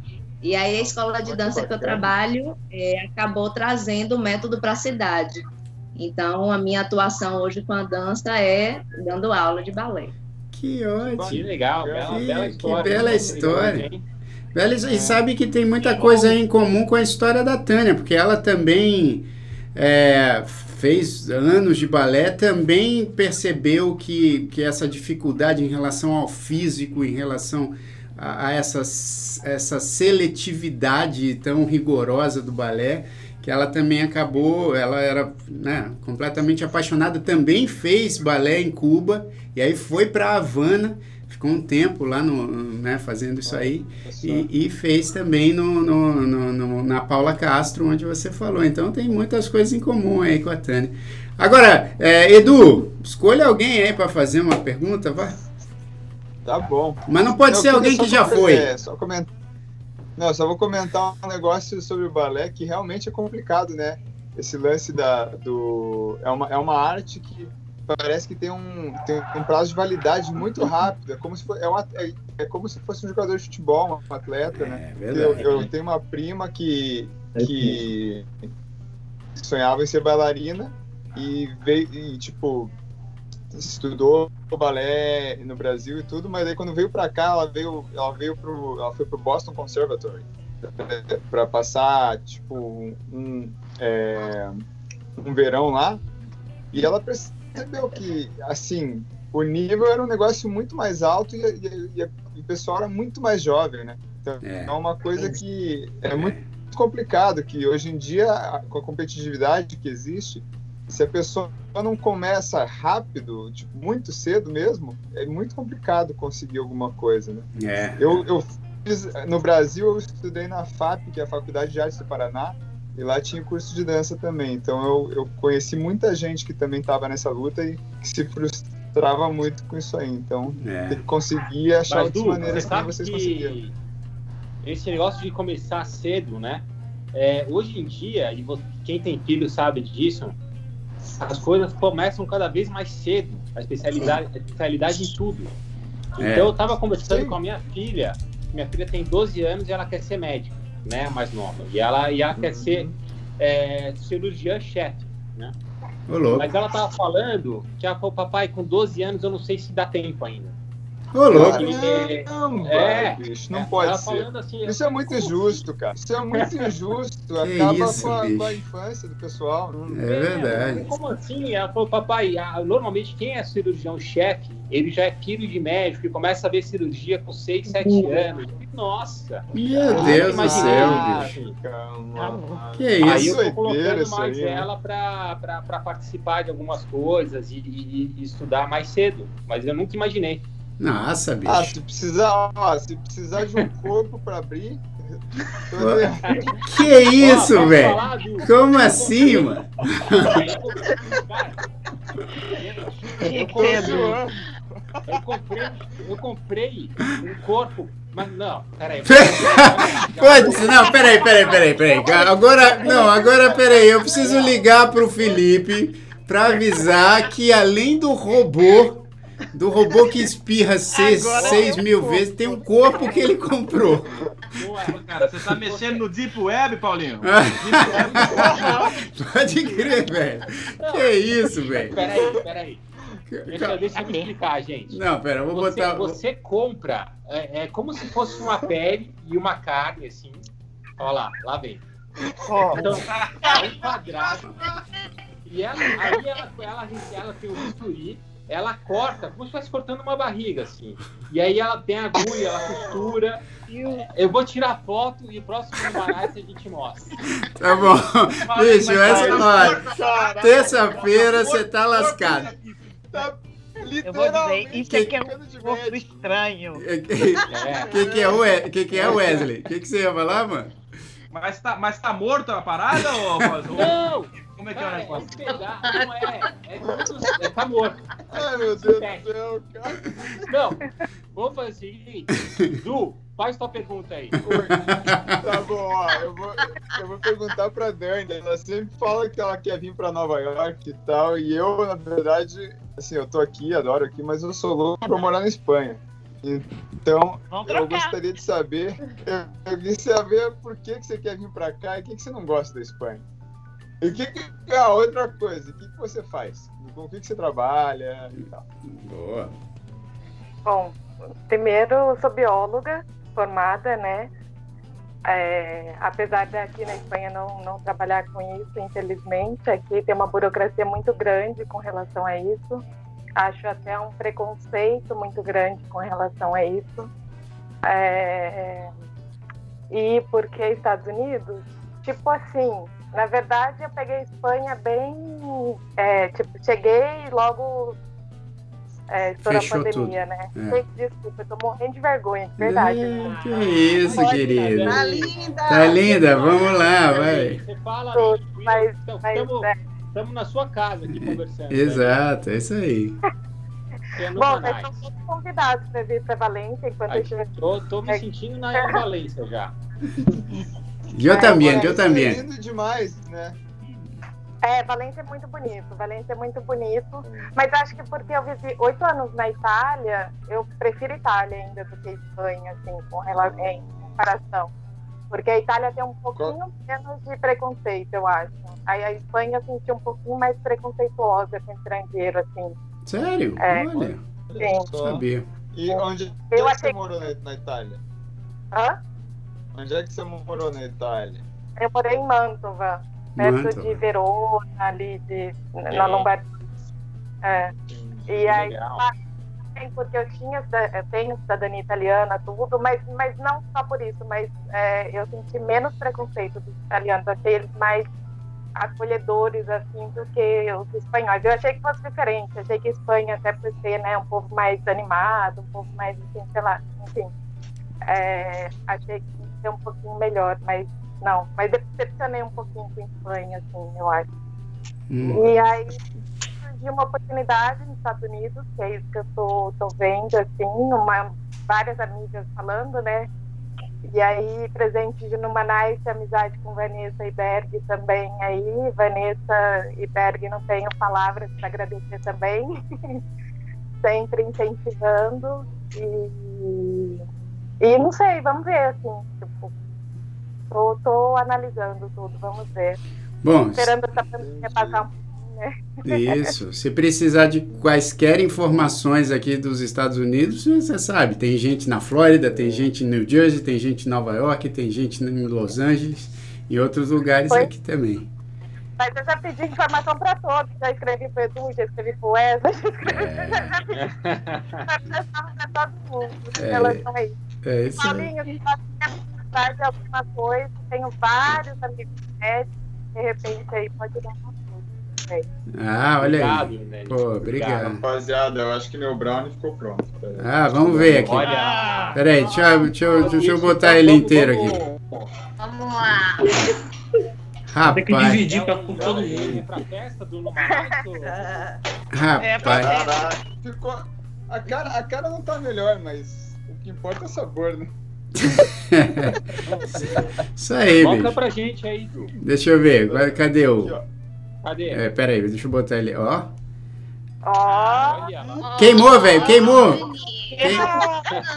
E aí a escola de dança que eu trabalho é, acabou trazendo o método para a cidade. Então a minha atuação hoje com a dança é dando aula de balé. Que ótimo! Que legal, bela, que, bela história. Que bela história. Bela, e é. sabe que tem muita coisa em comum com a história da Tânia, porque ela também é, fez anos de balé, também percebeu que, que essa dificuldade em relação ao físico, em relação a, a essa, essa seletividade tão rigorosa do balé, que ela também acabou, ela era né, completamente apaixonada, também fez balé em Cuba, e aí foi para Havana, ficou um tempo lá no, né, fazendo isso aí, e, e, fez também no, no, no, na Paula Castro, onde você falou. Então tem muitas coisas em comum aí com a Tânia. Agora, é, Edu, escolha alguém aí para fazer uma pergunta, vai. Tá bom. Mas não pode eu ser alguém que já foi. É, só comentar. Não, só vou comentar um negócio sobre o balé que realmente é complicado, né? Esse lance da, do. É uma, é uma arte que parece que tem um, tem um prazo de validade muito rápido. É como se, for, é, uma, é, é como se fosse um jogador de futebol, um atleta, né? É eu, eu, tenho uma prima que, que sonhava em ser bailarina e veio, e, tipo, estudou balé no Brasil e tudo, mas aí quando veio para cá, ela veio, ela veio pro, ela foi pro Boston Conservatory para passar tipo um, é, um verão lá e ela percebeu que assim o nível era um negócio muito mais alto e, e, e, e o pessoal era muito mais jovem, né? Então é, é uma coisa que é muito complicado que hoje em dia com a competitividade que existe se a pessoa não começa rápido, tipo, muito cedo mesmo, é muito complicado conseguir alguma coisa, né? É. Eu, eu fiz, no Brasil, eu estudei na FAP, que é a Faculdade de Artes do Paraná, e lá tinha curso de dança também. Então eu, eu conheci muita gente que também estava nessa luta e que se frustrava muito com isso aí. Então é. tem que conseguir achar Mas, outras du, maneiras você vocês conseguiram. Esse negócio de começar cedo, né? É, hoje em dia, e quem tem filho sabe disso, as coisas começam cada vez mais cedo, a especialidade, a especialidade em tudo. É. Então eu estava conversando Sim. com a minha filha, minha filha tem 12 anos e ela quer ser médica, né, mais nova. E ela, e ela uhum. quer ser é, cirurgiã-chefe, né? Mas ela estava falando que ela falou, papai, com 12 anos eu não sei se dá tempo ainda. Ô, louco. Não, é, bicho, não pode ser. Assim, isso é muito injusto, cara. Isso é muito injusto. Acaba isso, com, a, com, a, infância do pessoal. É verdade. Como assim? Ela falou, papai, normalmente quem é cirurgião-chefe, ele já é filho de médico e começa a ver cirurgia com 6, 7 uhum. anos. Nossa! Meu Deus do céu, bicho. Que isso? Aí eu tô colocando mais aí, ela para participar de algumas coisas e, e, e estudar mais cedo. Mas eu nunca imaginei. Nossa, bicho. Ah, se precisar, ó, se precisar de um corpo para abrir. que isso, velho? Como assim, mano? Eu comprei, eu comprei um corpo mas não, peraí. Pode, não, peraí, peraí, peraí, peraí. Agora, não, agora peraí, eu preciso ligar pro Felipe para avisar que além do robô do robô que espirra 6 mil vezes, tem um corpo que ele comprou. Cara, você tá mexendo no Deep Web, Paulinho? Pode crer, velho. Que isso, velho. Peraí, peraí. Deixa, deixa eu me explicar, gente. Não, pera, eu vou você, botar. Você compra, é, é, como se fosse uma pele e uma carne, assim. Olha lá, lá vem. Oh. Então, é um quadrado. E ela, aí ela, ela, ela tem o bisturi ela corta, como se estivesse cortando uma barriga, assim. E aí ela tem a agulha, ela costura. Eu vou tirar foto e próximo Lumarais a gente mostra. Tá bom. Bicho, essa Terça-feira você tá lascado. Tá eu vou dizer, isso aqui é um estranho. O é. que, que, é o que, que é Wesley? O que, que você ia falar, mano? Mas tá, mas tá morto a parada, ou... Não! Como é que cara, é o negócio? É pegar, não é. É tudo. É, tá morto. Ai, meu Deus do céu, cara. Não, vamos fazer o seguinte. Du, faz tua pergunta aí. Tá bom, ó. Eu vou, eu vou perguntar pra Dani. Ela sempre fala que ela quer vir pra Nova York e tal. E eu, na verdade, assim, eu tô aqui, adoro aqui, mas eu sou louco pra morar na Espanha. Então, eu gostaria de saber, eu, eu queria saber por que, que você quer vir para cá e o que, que você não gosta da Espanha. E o que, que ah, outra coisa, o que, que você faz? Com o que, que você trabalha e tal? Boa. Bom, primeiro sou bióloga formada, né? É, apesar de aqui na Espanha não, não trabalhar com isso, infelizmente, aqui tem uma burocracia muito grande com relação a isso. Acho até um preconceito muito grande com relação a isso. É, e porque Estados Unidos, tipo assim, na verdade, eu peguei a Espanha bem. É, tipo, cheguei e logo é, estourou a pandemia, tudo. né? É. Desculpa, eu tô morrendo de vergonha, de verdade. É, que isso, Pode, querida. Tá linda! Tá linda, vamos lá, vai. Você fala, tudo, mas, estamos, é. estamos na sua casa aqui conversando. Né? Exato, né? é isso aí. Bom, vocês estão todos convidados para vir para Valência enquanto Ai, eu estiver. Tô, tô me sentindo na Valência já. Eu também, eu também. É lindo demais, né? É, Valência é muito bonito, Valência é muito bonito, mas acho que porque eu vivi oito anos na Itália, eu prefiro Itália ainda do que Espanha, assim, com relação, em comparação. Porque a Itália tem um pouquinho menos de preconceito, eu acho. Aí a Espanha eu senti um pouquinho mais preconceituosa com estrangeiro, assim. Sério? É, Olha, sim. sabia. E onde eu você achei... morou na, na Itália? Hã? Onde é que você morou na Itália? Eu morei em Mantova, perto Mantova. de Verona, ali de, na Lombardia. É. E aí, Legal. porque eu tinha, eu tenho cidadania italiana, tudo, mas, mas não só por isso, mas é, eu senti menos preconceito dos italianos, achei eles mais acolhedores assim do que os espanhóis. Eu achei que fosse diferente, achei que a Espanha até por ser né, um povo mais animado, um povo mais assim, sei lá, enfim. É, achei que ser um pouquinho melhor, mas não, mas decepcionei um pouquinho com a Espanha, assim, eu acho. Hum. E aí surgiu uma oportunidade nos Estados Unidos, que é isso que eu tô, tô vendo, assim, uma, várias amigas falando, né? E aí, presente de Numanice, amizade com Vanessa e Berg também aí. Vanessa e Berg, não tenho palavras para agradecer também. Sempre incentivando. E e não sei, vamos ver, assim, tô, tô analisando tudo, vamos ver. Bom, esperando essa pandemia passar um pouquinho né? Isso. Se precisar de quaisquer informações aqui dos Estados Unidos, você sabe, tem gente na Flórida, tem gente em New Jersey, tem gente em Nova York, tem gente em Los Angeles e outros lugares Foi. aqui também. Mas eu já pedi informação para todos. Já escrevi para Edu, já escrevi para o Wesley, já escrevi, é. já, já pedi para todo mundo em relação a isso. É isso Paulinho, de alguma coisa, tenho vários amigos médicos, de repente aí pode dar uma ah, olha obrigado, aí. Né? Pô, obrigado. Rapaziada, eu acho que meu brownie ficou pronto. Ah, vamos ver aqui. Olha. Peraí, deixa, eu, deixa, eu, deixa eu botar ele inteiro aqui. Vamos lá. Rapaz. Tem que dividir pra, com todo mundo. Pra festa do Rapaz. ficou... a, cara, a cara não tá melhor, mas o que importa é o sabor, né? Isso aí, Volta pra gente aí, Deixa eu ver, cadê o. Cadê? É, pera aí, deixa eu botar ele. Ó. Ó. Queimou, velho, queimou.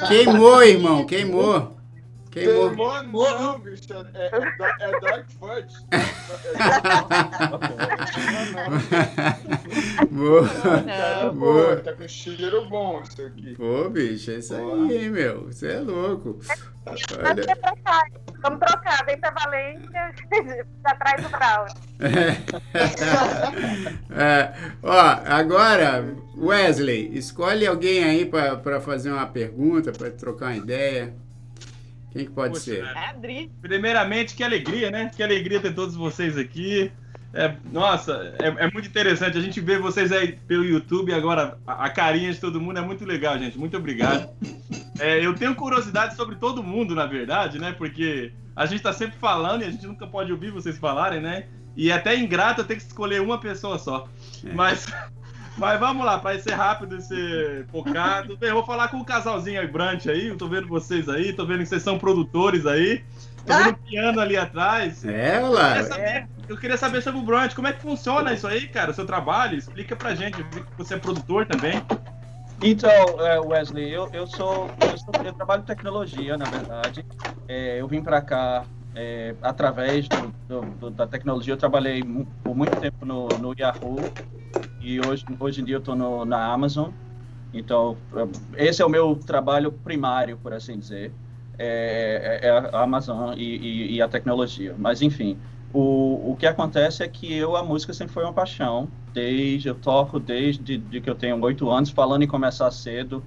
Queimou, irmão, queimou. Queimou. Queimou não, bicho. É, é, é Dark Fudge. Boa. Boa. Tá com cheiro bom isso aqui. Pô, bicho, é isso aí, meu. Você é louco. Olha. Vamos trocar, vem pra Valência, já traz o Brown. é, ó, agora, Wesley, escolhe alguém aí para fazer uma pergunta, para trocar uma ideia. Quem que pode Poxa, ser? É Adri. Primeiramente, que alegria, né? Que alegria ter todos vocês aqui. É, nossa, é, é, muito interessante. A gente vê vocês aí pelo YouTube agora, a, a, carinha de todo mundo é muito legal, gente. Muito obrigado. É, eu tenho curiosidade sobre todo mundo, na verdade, né? Porque a gente tá sempre falando e a gente nunca pode ouvir vocês falarem, né? E é até ingrato ter que escolher uma pessoa só. É. Mas mas vamos lá, para ser rápido e ser focado. Bem, eu vou falar com o casalzinho aí, Brant aí. Eu tô vendo vocês aí, tô vendo que vocês são produtores aí. Tô vendo o piano ali atrás. É, lá. Eu, é. eu queria saber sobre o Brant, como é que funciona isso aí, cara, o seu trabalho? Explica pra gente. Você é produtor também. Então, é, Wesley, eu, eu, sou, eu, sou, eu trabalho em tecnologia, na verdade. É, eu vim para cá é, através do, do, do, da tecnologia. Eu trabalhei por muito tempo no, no Yahoo e hoje, hoje em dia eu estou na Amazon. Então, esse é o meu trabalho primário, por assim dizer, é, é, é a Amazon e, e, e, a tecnologia. Mas, enfim, o, o que acontece é que eu, a música sempre foi uma paixão. Desde, eu toco desde de que eu tenho oito anos, falando em começar cedo.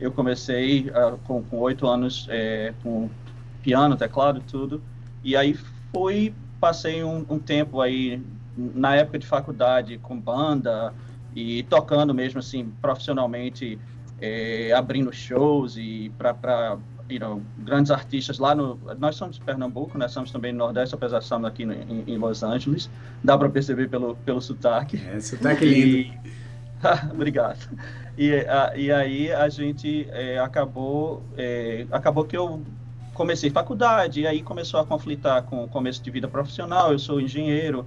Eu comecei uh, com oito anos é, com piano, teclado, tudo. E aí fui, passei um, um tempo aí na época de faculdade com banda e tocando mesmo assim profissionalmente, é, abrindo shows e para you know, grandes artistas lá no. Nós somos de Pernambuco, nós somos também no Nordeste, apesar de estarmos aqui no, em, em, Los Angeles. Dá para perceber pelo, pelo sotaque. É, sotaque lindo. Obrigado. E, a, e aí a gente é, acabou, é, acabou que eu comecei faculdade, e aí começou a conflitar com o começo de vida profissional. Eu sou engenheiro,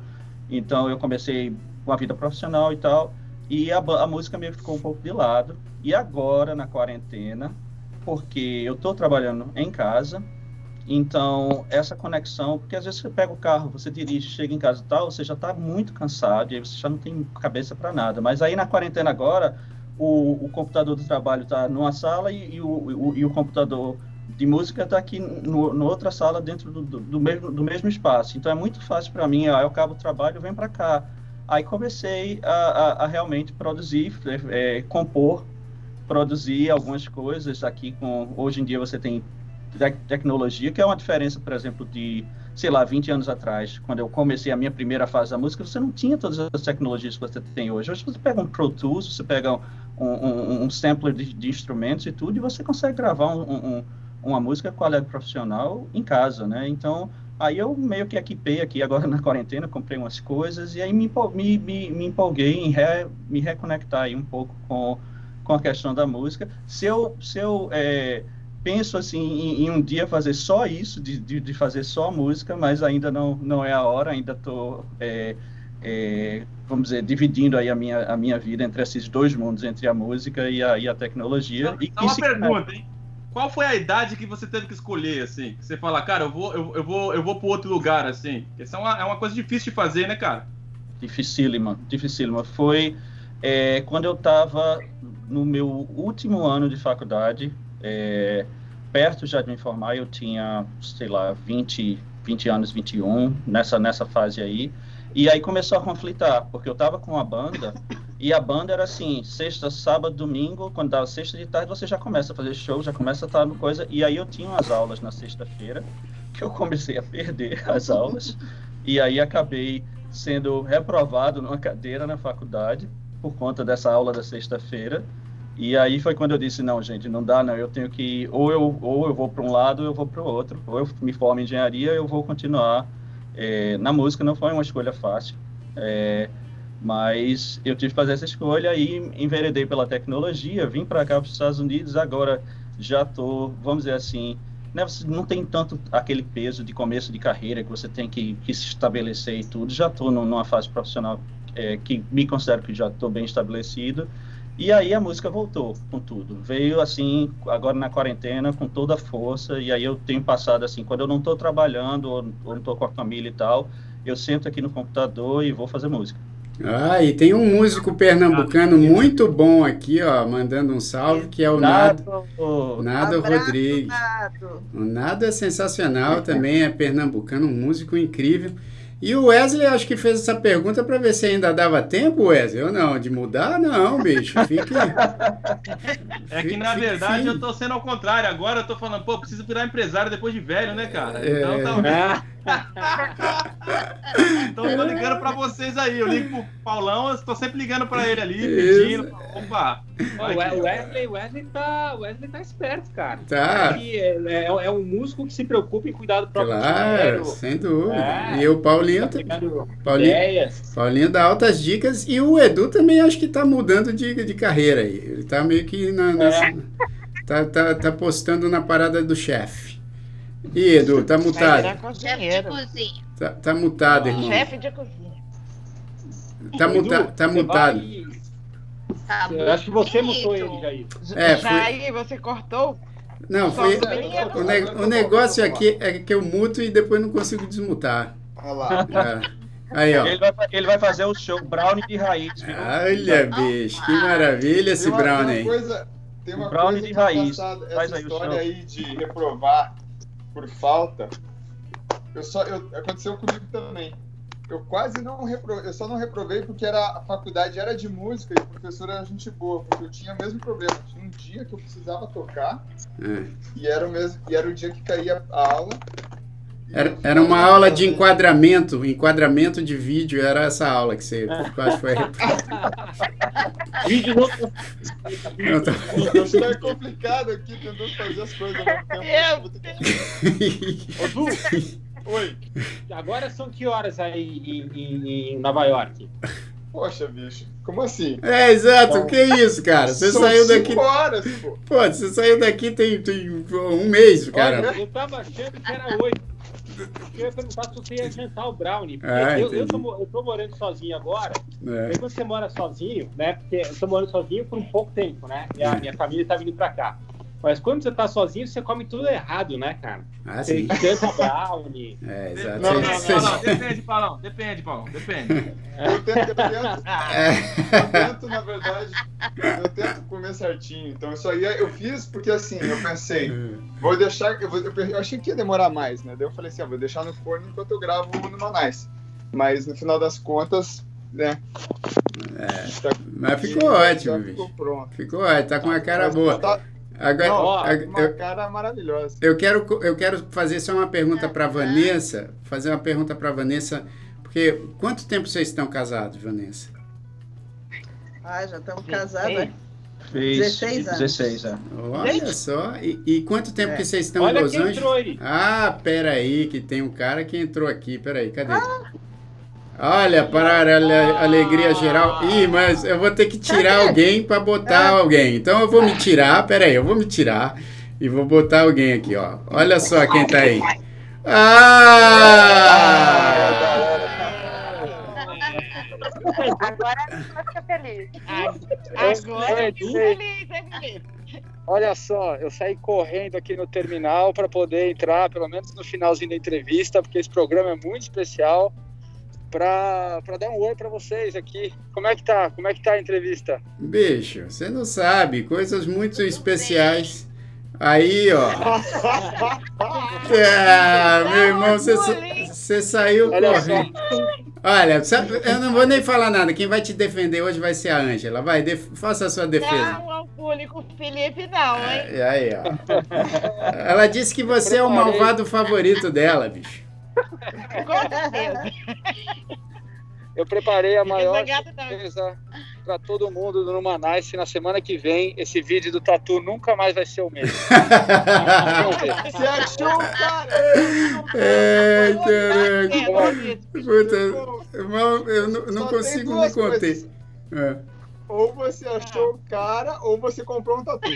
então eu comecei com a vida profissional e tal, e a, a música meio ficou um pouco de lado. E agora, na quarentena, porque eu estou trabalhando em casa, então essa conexão, porque às vezes você pega o carro, você dirige, chega em casa e tal, você já está muito cansado, e aí você já não tem cabeça para nada. Mas aí na quarentena agora, o, o computador do trabalho está numa sala e, e, o, e o computador de música está aqui no, outra sala dentro do, do, do, mesmo, do mesmo espaço. Então é muito fácil para mim. Aí eu acabo o trabalho, venho para cá. Aí comecei a, a, a realmente produzir, é, compor, produzir algumas coisas aqui. Com hoje em dia você tem tecnologia, que é uma diferença, por exemplo, de sei lá, 20 anos atrás, quando eu comecei a minha primeira fase da música, você não tinha todas as tecnologias que você tem hoje. Hoje você pega um Pro Tools, você pega um, um, um sampler de, de, instrumentos e tudo, e você consegue gravar um, uma música com qualidade profissional em casa, né? Então, aí eu meio que equipei aqui agora na quarentena, comprei umas coisas e aí me, me, me, me empolguei em re, me reconectar aí um pouco com, com a questão da música. Se eu, se eu é, penso assim em, em, um dia fazer só isso, de, de, de, fazer só música, mas ainda não, não é a hora, ainda estou... É, é, vamos dizer, dividindo aí a minha, a minha vida entre esses dois mundos, entre a música e a, e a tecnologia. Só, e uma pergunta, hein? Qual foi a idade que você teve que escolher, assim? Que você fala, cara, eu vou, eu, eu vou, eu vou para outro lugar, assim. Isso é uma, é uma coisa difícil de fazer, né, cara? dificílima, dificílima. Foi é, quando eu estava no meu último ano de faculdade, é, perto já de me formar, eu tinha, sei lá, 20, 20 anos, 21, nessa, nessa fase aí. E aí começou a conflitar, porque eu estava com a banda, e a banda era assim, sexta, sábado, domingo, quando dava sexta de tarde, você já começa a fazer show, já começa a estar coisa, e aí eu tinha umas aulas na sexta-feira, que eu comecei a perder as aulas, e aí acabei sendo reprovado numa cadeira na faculdade, por conta dessa aula da sexta-feira, e aí foi quando eu disse, não, gente, não dá não, eu tenho que, ou eu, ou eu vou para um lado, ou eu vou para o outro, ou eu me formo em engenharia, eu vou continuar é, na música. Não foi uma escolha fácil, é, mas eu tive que fazer essa escolha e enveredei pela tecnologia, vim para cá para os Estados Unidos, agora já estou, vamos dizer assim, né, não tem tanto aquele peso de começo de carreira que você tem que, que se estabelecer e tudo, já estou numa fase profissional é, que me considero que já estou bem estabelecido, e aí a música voltou com tudo. Veio assim, agora na quarentena, com toda a força. E aí eu tenho passado assim, quando eu não estou trabalhando ou, ou não estou com a família e tal, eu sento aqui no computador e vou fazer música. Ah, e tem um músico pernambucano muito bom aqui, ó, mandando um salve, que é o Nado, Nado, Rodrigues. Nado. O Nado é sensacional também, é pernambucano, um músico incrível. E o Wesley acho que fez essa pergunta para ver se ainda dava tempo, Wesley, ou não, de mudar? Não, bicho, fique. é que na fique verdade fim. eu tô sendo ao contrário. Agora eu tô falando, pô, preciso virar empresário depois de velho, né, cara? É... Então talvez. então eu tô ligando pra vocês aí. Eu ligo pro Paulão, eu tô sempre ligando pra ele ali, pedindo. Opa! o Wesley, Wesley, tá, Wesley tá esperto, cara. Tá. É, é, é, um músico que se preocupa em cuidar do próprio claro, dinheiro. sem dúvida. É, e o Paulinho, tá Paulinho, ideias. Paulinho dá altas dicas e o Edu também acho que tá mudando de, de carreira aí. Ele tá meio que na, é. tá, tá, tá postando na parada do chefe. E Edu, tá mutado. Chefe de cozinha. Tá, tá mutado, irmão. Chefe de cozinha. Tá, muta, tá mutado. Tá eu acho que você mutou ele, Jair. É, foi... Jair, você cortou? Não, foi. O, ne o negócio aqui é que eu muto e depois não consigo desmutar. Olha lá. É. Aí, ó. Ele vai, ele vai fazer o show Brownie de raiz. Viu? Olha, bicho, que maravilha esse Brownie. Tem uma coisa, tem uma brownie coisa de raiz. Essa aí história aí de reprovar por falta. Eu só, eu, aconteceu comigo também eu quase não reprovei, eu só não reprovei porque era, a faculdade era de música e o professor era gente boa, porque eu tinha o mesmo problema. Tinha um dia que eu precisava tocar é. e, era o mesmo, e era o dia que caía a aula. Era, era uma aula de enquadramento, enquadramento de vídeo, era essa aula que você quase foi Vídeo não. tá... Isso é complicado aqui, tentando fazer as coisas ao mesmo tempo. Oi. Agora são que horas aí em, em, em Nova York? Poxa, bicho, como assim? É, exato, então, que isso, cara? Você saiu daqui. horas, pô. Pô, você saiu daqui tem, tem um mês, cara. Olha, eu tava achando que era oito. Eu ia perguntar se você ia jantar o brownie. Ah, eu, eu, tô, eu tô morando sozinho agora. É. Quando você mora sozinho, né? Porque eu tô morando sozinho por um pouco tempo, né? E a minha família tá vindo pra cá. Mas quando você tá sozinho, você come tudo errado, né, cara? Ah, sim. Você canta brownie. É, exato. Não, não, não, não, depende, Paulão. Depende, Paulão. Depende. Eu tento, eu tento, é. eu tento, na verdade, eu tento comer certinho. Então, isso aí eu fiz porque, assim, eu pensei, vou deixar, eu, vou, eu achei que ia demorar mais, né? Daí eu falei assim, ah, vou deixar no forno enquanto eu gravo no Manais. Mas, no final das contas, né? É, tá, mas ficou ótimo, ficou pronto. Ficou ótimo, tá com uma cara boa. Tá, Agora, Não, uma eu, cara maravilhosa. Eu quero, eu quero fazer só uma pergunta para Vanessa, fazer uma pergunta para Vanessa, porque quanto tempo vocês estão casados, Vanessa? Ah, já estamos casados, né? Fez 16 anos. 16, é. Olha só. E, e, quanto tempo é. que vocês estão Olha em Los Angeles? Ah, peraí, que tem um cara que entrou aqui. Peraí, cadê? Ah. Olha, para a alegria geral. Ih, mas eu vou ter que tirar alguém para botar alguém. Então eu vou me tirar, peraí, eu vou me tirar e vou botar alguém aqui, ó. Olha só quem tá aí. Ah! Agora fica feliz. Agora feliz, é feliz. Olha só, eu saí correndo aqui no terminal para poder entrar, pelo menos no finalzinho da entrevista, porque esse programa é muito especial para dar um oi para vocês aqui. Como é que tá? Como é que tá a entrevista? Bicho, você não sabe, coisas muito especiais. Aí, ó. É, meu irmão, você, você saiu correndo. Olha, eu não vou nem falar nada. Quem vai te defender hoje vai ser a Ângela. Vai, faça a sua defesa. Não, é o público Felipe não, hein? É, aí, ó. Ela disse que você é o malvado favorito dela, bicho. Eu preparei a maior surpresa para todo mundo do Numanice. Na semana que vem, esse vídeo do Tatu nunca mais vai ser o mesmo. Você achou, cara? É, caraca. Eu não, não consigo me conter. É. Ou você achou o cara, ou você comprou um tatu.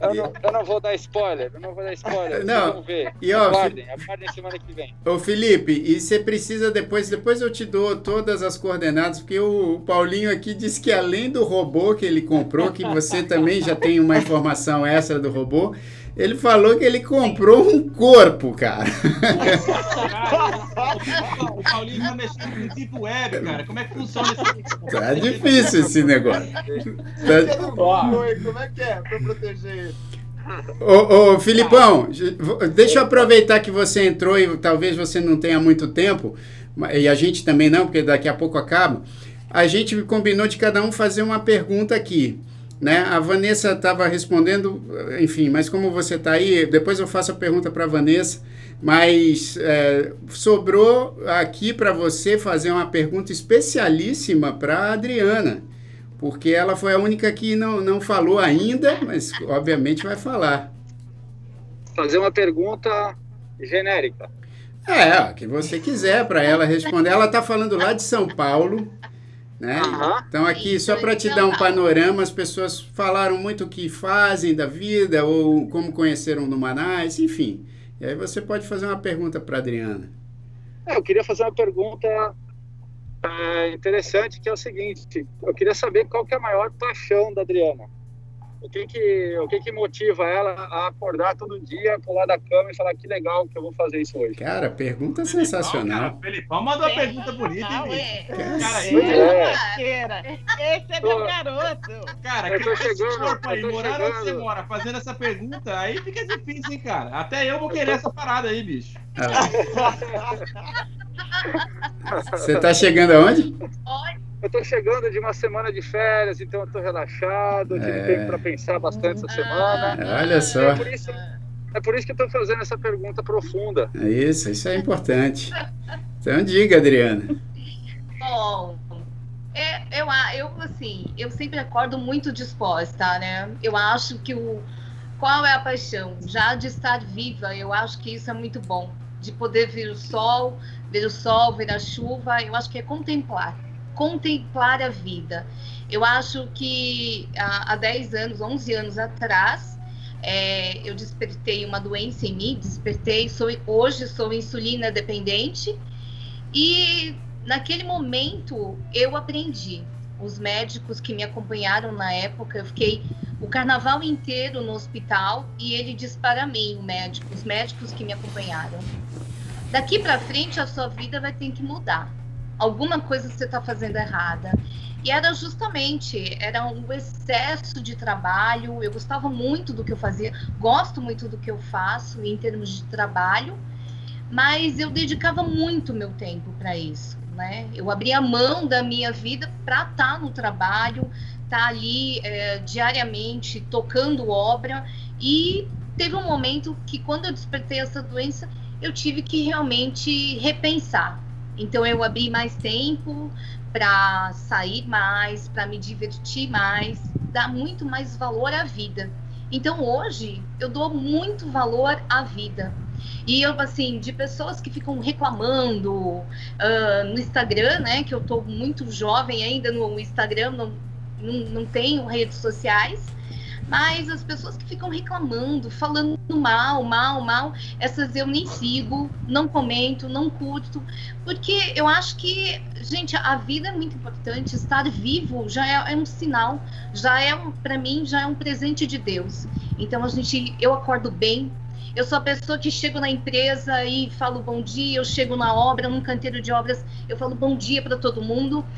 Eu, não, eu, não, vou dar spoiler, eu não vou dar spoiler. Não. Vamos ver. E, ó, aguardem, aguardem semana que vem. Ô Felipe, e você precisa depois, depois eu te dou todas as coordenadas, porque o, o Paulinho aqui disse que além do robô que ele comprou, que você também já tem uma informação extra do robô, ele falou que ele comprou um corpo, cara. o Paulinho tá mexendo com tipo web, cara. Como é que funciona esse Tá difícil esse negócio. Tá... Como é que é pra proteger ele? Ô, ô, Filipão, deixa eu aproveitar que você entrou e talvez você não tenha muito tempo, e a gente também não, porque daqui a pouco acaba. A gente combinou de cada um fazer uma pergunta aqui. Né? A Vanessa estava respondendo, enfim, mas como você está aí, depois eu faço a pergunta para a Vanessa, mas é, sobrou aqui para você fazer uma pergunta especialíssima para a Adriana, porque ela foi a única que não, não falou ainda, mas obviamente vai falar. Fazer uma pergunta genérica. É, que você quiser para ela responder. Ela está falando lá de São Paulo. Né? Uhum. Então, aqui, só para te dar um panorama, as pessoas falaram muito o que fazem da vida ou como conheceram no Manais, enfim. E aí você pode fazer uma pergunta para Adriana. É, eu queria fazer uma pergunta é, interessante, que é o seguinte: eu queria saber qual que é a maior paixão da Adriana. O que que, o que que motiva ela a acordar todo dia, pular da cama e falar que legal que eu vou fazer isso hoje? Cara, pergunta sensacional. Felipão mandou uma pergunta bonita, hein, Cara, é. Esse é meu garoto. Cara, eu tô chegando, aí, morar onde você mora, fazendo essa pergunta, aí fica difícil, hein, cara. Até eu vou querer essa parada aí, bicho. Você tá chegando aonde? Eu tô chegando de uma semana de férias, então eu tô relaxado, tive é... tempo para pensar bastante essa semana. Olha só. É por isso, é por isso que eu tô fazendo essa pergunta profunda. É isso, isso é importante. Então diga, Adriana. Bom, é, eu, eu assim, eu sempre acordo muito disposta, né? Eu acho que o qual é a paixão? Já de estar viva, eu acho que isso é muito bom. De poder ver o sol, ver o sol, ver a chuva, eu acho que é contemplar contemplar a vida. Eu acho que há, há 10 anos, 11 anos atrás, é, eu despertei uma doença em mim, despertei, sou, hoje sou insulina dependente e naquele momento eu aprendi. Os médicos que me acompanharam na época, eu fiquei o carnaval inteiro no hospital e ele disse para mim, o médico, os médicos que me acompanharam, daqui para frente a sua vida vai ter que mudar alguma coisa você está fazendo errada. E era justamente, era um excesso de trabalho. Eu gostava muito do que eu fazia, gosto muito do que eu faço em termos de trabalho, mas eu dedicava muito meu tempo para isso. Né? Eu abria mão da minha vida para estar tá no trabalho, estar tá ali é, diariamente tocando obra. E teve um momento que, quando eu despertei essa doença, eu tive que realmente repensar então eu abri mais tempo para sair mais, para me divertir mais, dar muito mais valor à vida. Então hoje eu dou muito valor à vida. E eu, assim, de pessoas que ficam reclamando uh, no Instagram, né? Que eu tô muito jovem ainda no Instagram, não, não, não tenho redes sociais. Mas as pessoas que ficam reclamando, falando mal, mal, mal, essas eu nem sigo, não comento, não curto, porque eu acho que, gente, a vida é muito importante, estar vivo já é, é um sinal, já é, para mim, já é um presente de Deus. Então a gente, eu acordo bem, Eu sou a pessoa que chego na empresa e falo bom dia, eu chego na obra, num canteiro de obras, eu falo bom dia para todo mundo.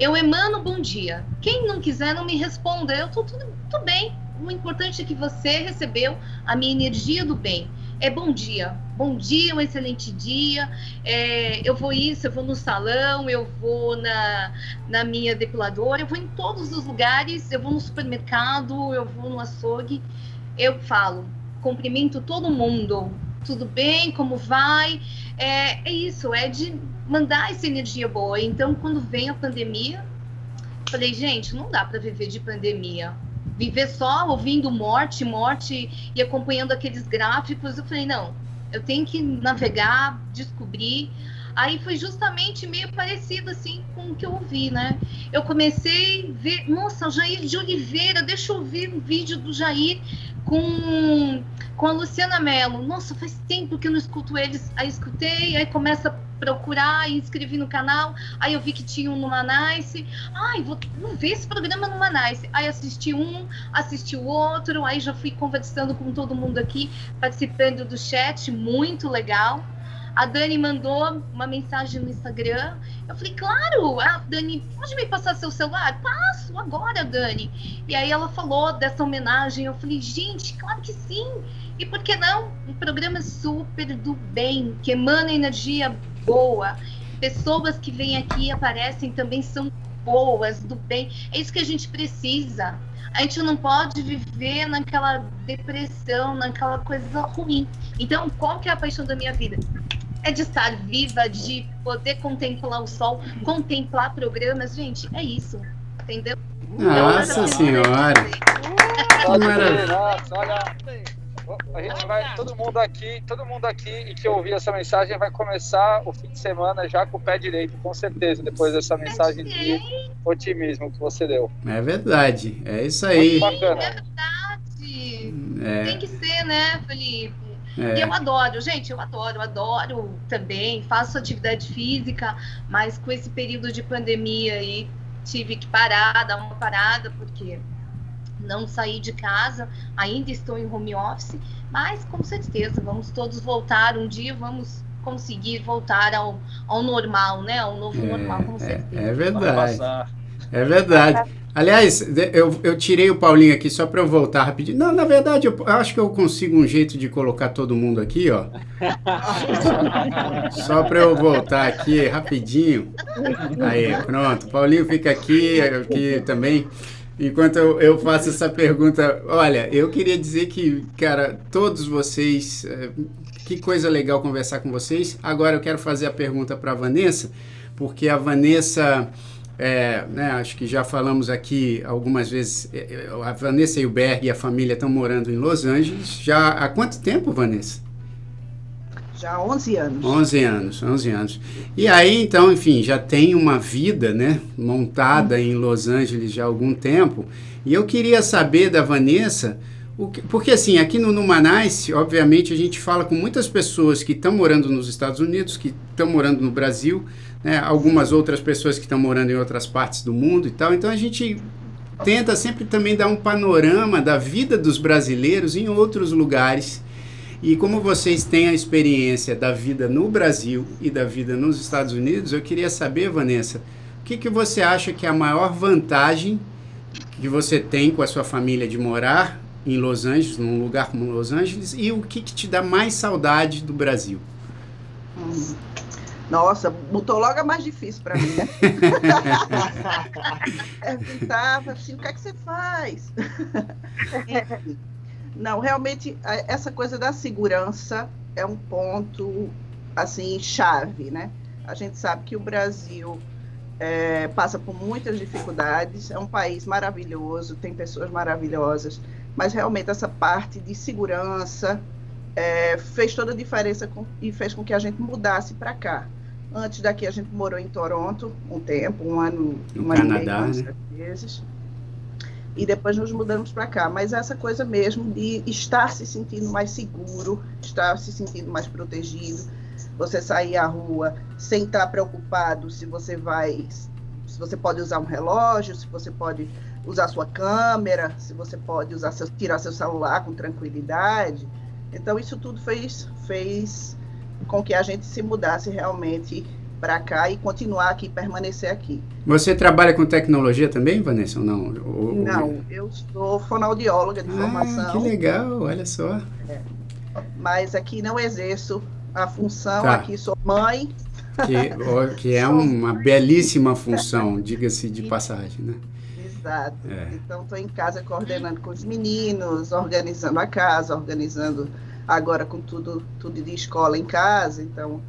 Eu emano bom dia. Quem não quiser, não me responda. Eu tô tudo, tudo bem. O importante é que você recebeu a minha energia do bem. É bom dia. Bom dia, um excelente dia. É, eu vou isso, eu vou no salão, eu vou na, na minha depiladora, eu vou em todos os lugares, eu vou no supermercado, eu vou no açougue. Eu falo, cumprimento todo mundo. Tudo bem? Como vai? É, é isso, é de mandar essa energia boa. Então, quando vem a pandemia, falei, gente, não dá para viver de pandemia. Viver só ouvindo morte, morte e acompanhando aqueles gráficos. Eu falei, não, eu tenho que navegar, descobrir. Aí foi justamente meio parecido assim com o que eu ouvi, né? Eu comecei a ver, nossa, o Jair de Oliveira, deixa eu ver um vídeo do Jair com, com a Luciana Mello. Nossa, faz tempo que eu não escuto eles. Aí escutei, aí começa a procurar inscrevi no canal. Aí eu vi que tinha um no Manice. Ai, vou, vou ver esse programa no Manice. Aí assisti um, assisti o outro. Aí já fui conversando com todo mundo aqui, participando do chat. Muito legal. A Dani mandou uma mensagem no Instagram. Eu falei, claro, Dani, pode me passar seu celular? Passo agora, Dani. E aí ela falou dessa homenagem. Eu falei, gente, claro que sim. E por que não? Um programa super do bem, que emana energia boa. Pessoas que vêm aqui e aparecem também são boas, do bem. É isso que a gente precisa. A gente não pode viver naquela depressão, naquela coisa ruim. Então, qual que é a paixão da minha vida? É de estar viva, de poder contemplar o sol, contemplar programas. Gente, é isso. Entendeu? Nossa Senhora! Nossa, olha, a gente vai, todo mundo aqui, todo mundo aqui e que ouvir essa mensagem vai começar o fim de semana já com o pé direito, com certeza, depois dessa mensagem de otimismo que você deu. É verdade, é isso aí. Muito bacana. É verdade. É. Tem que ser, né, Felipe? É. E eu adoro, gente, eu adoro, eu adoro também, faço atividade física, mas com esse período de pandemia aí tive que parar, dar uma parada, porque não saí de casa, ainda estou em home office, mas com certeza vamos todos voltar um dia, vamos conseguir voltar ao, ao normal, né? Ao novo é, normal, com é, certeza. É, é verdade. É verdade. Aliás, eu, eu tirei o Paulinho aqui só para eu voltar rapidinho. Não, na verdade, eu, eu, acho que eu consigo um jeito de colocar todo mundo aqui, ó. só para eu voltar aqui rapidinho. Aí, pronto. Paulinho fica aqui, aqui também. Enquanto eu, eu faço essa pergunta, olha, eu queria dizer que, cara, todos vocês, é, que coisa legal conversar com vocês. Agora eu quero fazer a pergunta para a Vanessa, porque a Vanessa é, né, acho que já falamos aqui algumas vezes, é, é, a Vanessa e o Berg e a família estão morando em Los Angeles. Já há quanto tempo, Vanessa? Já há 11 anos. 11 anos, 11 anos. E aí, então, enfim, já tem uma vida, né, montada em Los Angeles já há algum tempo. E eu queria saber da Vanessa, que, porque assim, aqui no Numanice, obviamente, a gente fala com muitas pessoas que estão morando nos Estados Unidos, que estão morando no Brasil, né, algumas outras pessoas que estão morando em outras partes do mundo e tal. Então a gente tenta sempre também dar um panorama da vida dos brasileiros em outros lugares. E como vocês têm a experiência da vida no Brasil e da vida nos Estados Unidos, eu queria saber, Vanessa, o que, que você acha que é a maior vantagem que você tem com a sua família de morar em Los Angeles, num lugar como Los Angeles, e o que, que te dá mais saudade do Brasil? Hum. Nossa, botou logo a mais difícil para mim, né? Perguntava assim, o que é que você faz? Não, realmente, essa coisa da segurança é um ponto, assim, chave, né? A gente sabe que o Brasil é, passa por muitas dificuldades, é um país maravilhoso, tem pessoas maravilhosas, mas realmente essa parte de segurança é, fez toda a diferença com, e fez com que a gente mudasse para cá. Antes daqui a gente morou em Toronto um tempo, um ano, no um Canadá, ano e meio, né? E depois nos mudamos para cá. Mas essa coisa mesmo de estar se sentindo mais seguro, estar se sentindo mais protegido, você sair à rua sem estar preocupado se você vai, se você pode usar um relógio, se você pode usar sua câmera, se você pode usar seu, tirar seu celular com tranquilidade Então, isso tudo fez, fez com que a gente se mudasse realmente para cá e continuar aqui, permanecer aqui. Você trabalha com tecnologia também, Vanessa, ou não? Ou, não, eu sou fonoaudióloga de ah, formação. Que legal, olha só. É. Mas aqui não exerço a função, tá. aqui sou mãe. Que, que é uma belíssima função, diga-se de passagem, né? Exato. É. Então, estou em casa coordenando com os meninos, organizando a casa, organizando agora com tudo, tudo de escola em casa. Então,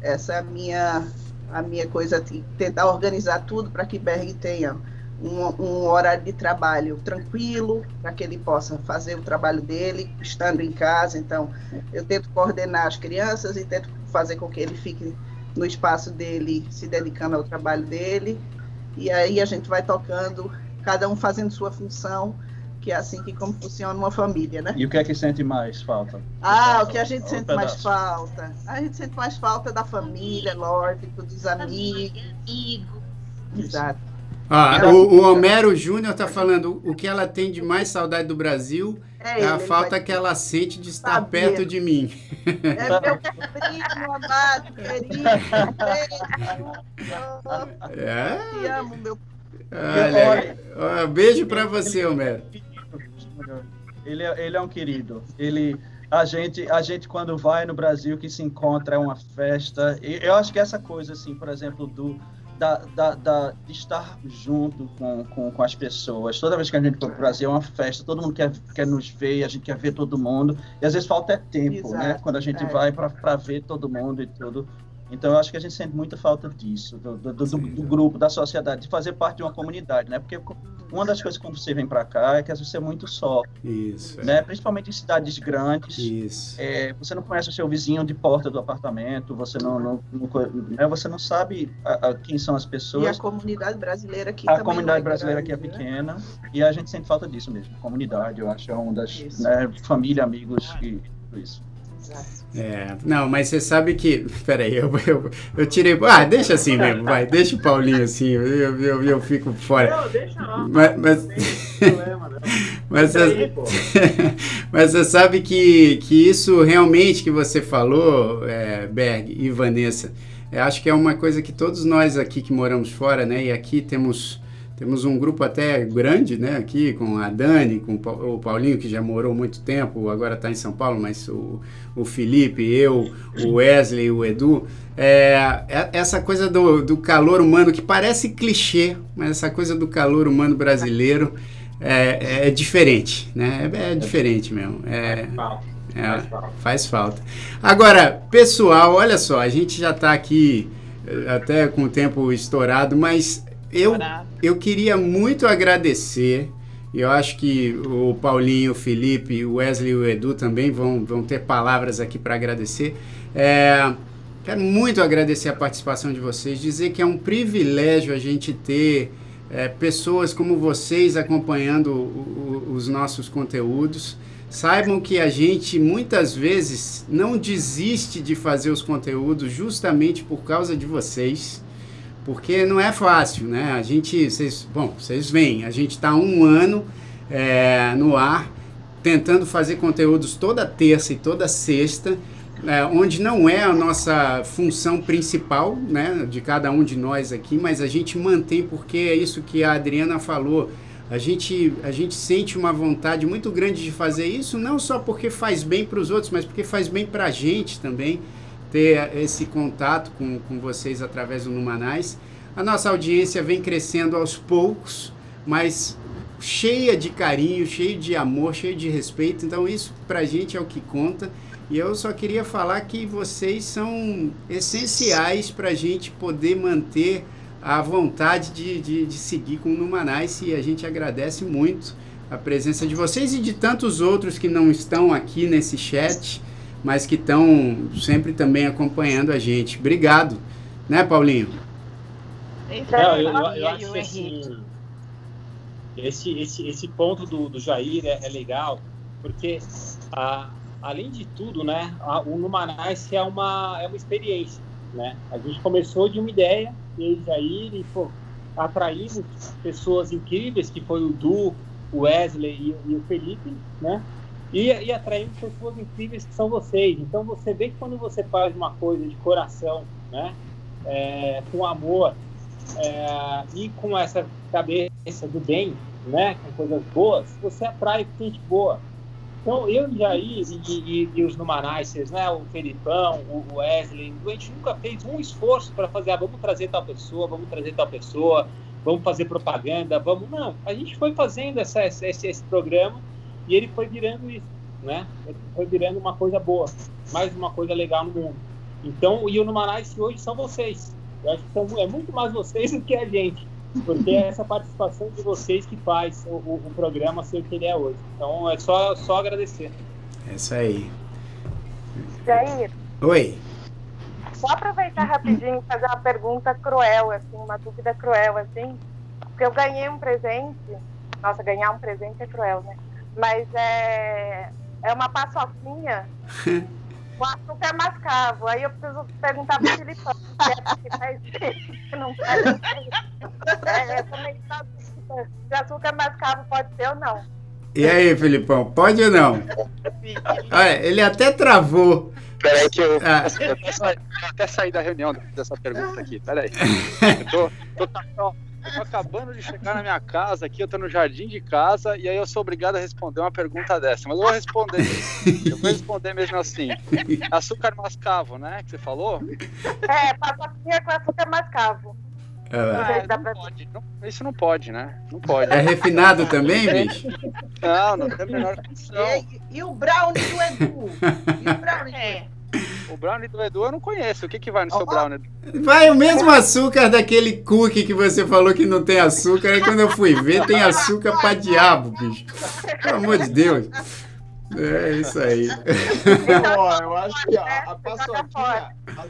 essa é a minha, a minha coisa, tentar organizar tudo para que Berg tenha um, um, horário de trabalho tranquilo, para que ele possa fazer o trabalho dele, estando em casa. Então, eu tento coordenar as crianças e tento fazer com que ele fique no espaço dele, se dedicando ao trabalho dele. E aí a gente vai tocando, cada um fazendo sua função que é assim que como funciona uma família, né? E o que é que sente mais falta? Ah, o que a gente sente mais falta? A gente sente mais falta da família, lógico, dos amigos. Exato. Ah, o, o, Homero Júnior está falando o que ela tem de mais saudade do Brasil é, é a falta vai... que ela sente de estar Sabia. perto de mim. É meu querido, amado, querido. É? Te amo, meu. Olha, beijo para você, Homero. Ele é, ele é um querido. Ele, a gente, a gente quando vai no Brasil que se encontra é uma festa. E eu acho que essa coisa assim, por exemplo, do da, da, da, de estar junto com, com, com, as pessoas. Toda vez que a gente for para o Brasil é uma festa, todo mundo quer, quer nos ver, a gente quer ver todo mundo. E às vezes falta é tempo, né? Exato, né? Quando a gente é. vai para ver todo mundo e tudo. Então, eu acho que a gente sente muita falta disso, do, do, do, do, grupo, da sociedade, de fazer parte de uma comunidade, né? Porque uma das coisas quando você vem para cá é que às vezes você é muito só. Isso. Né? É. Principalmente em cidades grandes. Isso. É, você não conhece o seu vizinho de porta do apartamento, você não, não, não né? você não sabe a, a, quem são as pessoas. E a comunidade brasileira aqui A comunidade é brasileira grande, aqui é né? pequena né? e a gente sente falta disso mesmo. Comunidade, eu acho, é uma das. Né? Família, amigos e tudo isso. É, não, mas você sabe que. Peraí, eu, eu, eu tirei. Ah, deixa assim mesmo, vai, deixa o Paulinho assim, eu, eu, eu fico fora. Não, deixa não. Mas, mas, mas, você, mas você sabe que, que isso realmente que você falou, é, Berg e Vanessa, eu acho que é uma coisa que todos nós aqui que moramos fora, né, e aqui temos temos um grupo até grande, né, aqui com a Dani, com o Paulinho, que já morou muito tempo, agora está em São Paulo, mas o, o Felipe, eu, o Wesley, o Edu. É, é, essa coisa do, do calor humano, que parece clichê, mas essa coisa do calor humano brasileiro é, é diferente, né? É, é diferente mesmo. É, é, faz falta. Agora, pessoal, olha só, a gente já está aqui eh, até com o tempo estourado, mas eu, eu queria muito agradecer. Eu acho que o Paulinho, o Felipe, o Wesley e o Edu também vão, vão ter palavras aqui para agradecer. É, quero muito agradecer a participação de vocês, dizer que é um privilégio a gente ter é, pessoas como vocês acompanhando o, o, os nossos conteúdos. Saibam que a gente muitas vezes não desiste de fazer os conteúdos justamente por causa de vocês porque não é fácil, né? A gente, vocês, bom, vocês veem, a gente está um ano é, no ar tentando fazer conteúdos toda terça e toda sexta, é, onde não é a nossa função principal, né, de cada um de nós aqui, mas a gente mantém porque é isso que a Adriana falou. A gente, a gente sente uma vontade muito grande de fazer isso, não só porque faz bem para os outros, mas porque faz bem para a gente também ter esse contato com, com vocês através do Numanais. A nossa audiência vem crescendo aos poucos, mas cheia de carinho, cheia de amor, cheia de respeito. Então isso para a gente é o que conta. E eu só queria falar que vocês são essenciais para a gente poder manter a vontade de, de, de seguir com o Numanais e a gente agradece muito a presença de vocês e de tantos outros que não estão aqui nesse chat mas que estão sempre também acompanhando a gente. Obrigado, né, Paulinho? Não, eu, eu, eu acho que assim, esse, esse, esse ponto do, do Jair é, é legal, porque a, além de tudo, né, a, o Numanais é uma, é uma experiência. Né? A gente começou de uma ideia, e Jair, e pô, atraímos pessoas incríveis, que foi o Du, o Wesley e, e o Felipe, né? E, e pessoas incríveis que são vocês. Então você vê que quando você faz uma coisa de coração, né, é, com amor é, e com essa cabeça do bem, né, com coisas boas, você atrai gente boa. Então eu Jair e, e, e os Numanaices, né, o Felipão, o Wesley, a gente nunca fez um esforço para fazer, ah, vamos trazer tal pessoa, vamos trazer tal pessoa, vamos fazer propaganda, vamos. Não, a gente foi fazendo essa, esse, esse programa e ele foi virando isso, né? Ele foi virando uma coisa boa, mais uma coisa legal no mundo. Então, e o Numanice hoje são vocês. Eu acho que são, é muito mais vocês do que a gente, porque é essa participação de vocês que faz o, o, o programa ser o que ele é hoje. Então, é só, só agradecer. É isso aí. Jair. Oi. Só aproveitar rapidinho e fazer uma pergunta cruel, assim, uma dúvida cruel, assim. Porque eu ganhei um presente. Nossa, ganhar um presente é cruel, né? Mas é, é uma paçoquinha com açúcar mascavo. Aí eu preciso perguntar pro Filipão se é que faz isso, não faz é, também se açúcar mascavo pode ser ou não. E aí, Filipão, pode ou não? Olha, ele até travou. Peraí que eu, ah. eu, até, até sair da reunião dessa pergunta aqui, peraí. Eu tô, tô, tô, eu tô acabando de chegar na minha casa aqui, eu tô no jardim de casa, e aí eu sou obrigado a responder uma pergunta dessa. Mas eu vou responder. eu vou responder mesmo assim. Açúcar mascavo, né? Que você falou? É, paçoquinha com açúcar mascavo. Ah, não pode, não, isso não pode, né? Não pode. É refinado também, bicho? Não, não tem a menor condição. E, e, o brownie do Edu? E o brownie do Edu? O brownie do Edu eu não conheço. O que, que vai no seu brownie? Vai o mesmo açúcar daquele cookie que você falou que não tem açúcar. Aí quando eu fui ver, tem açúcar pra diabo, bicho. Pelo amor de Deus. É isso aí. Ó, eu acho que a, a paçoquinha. A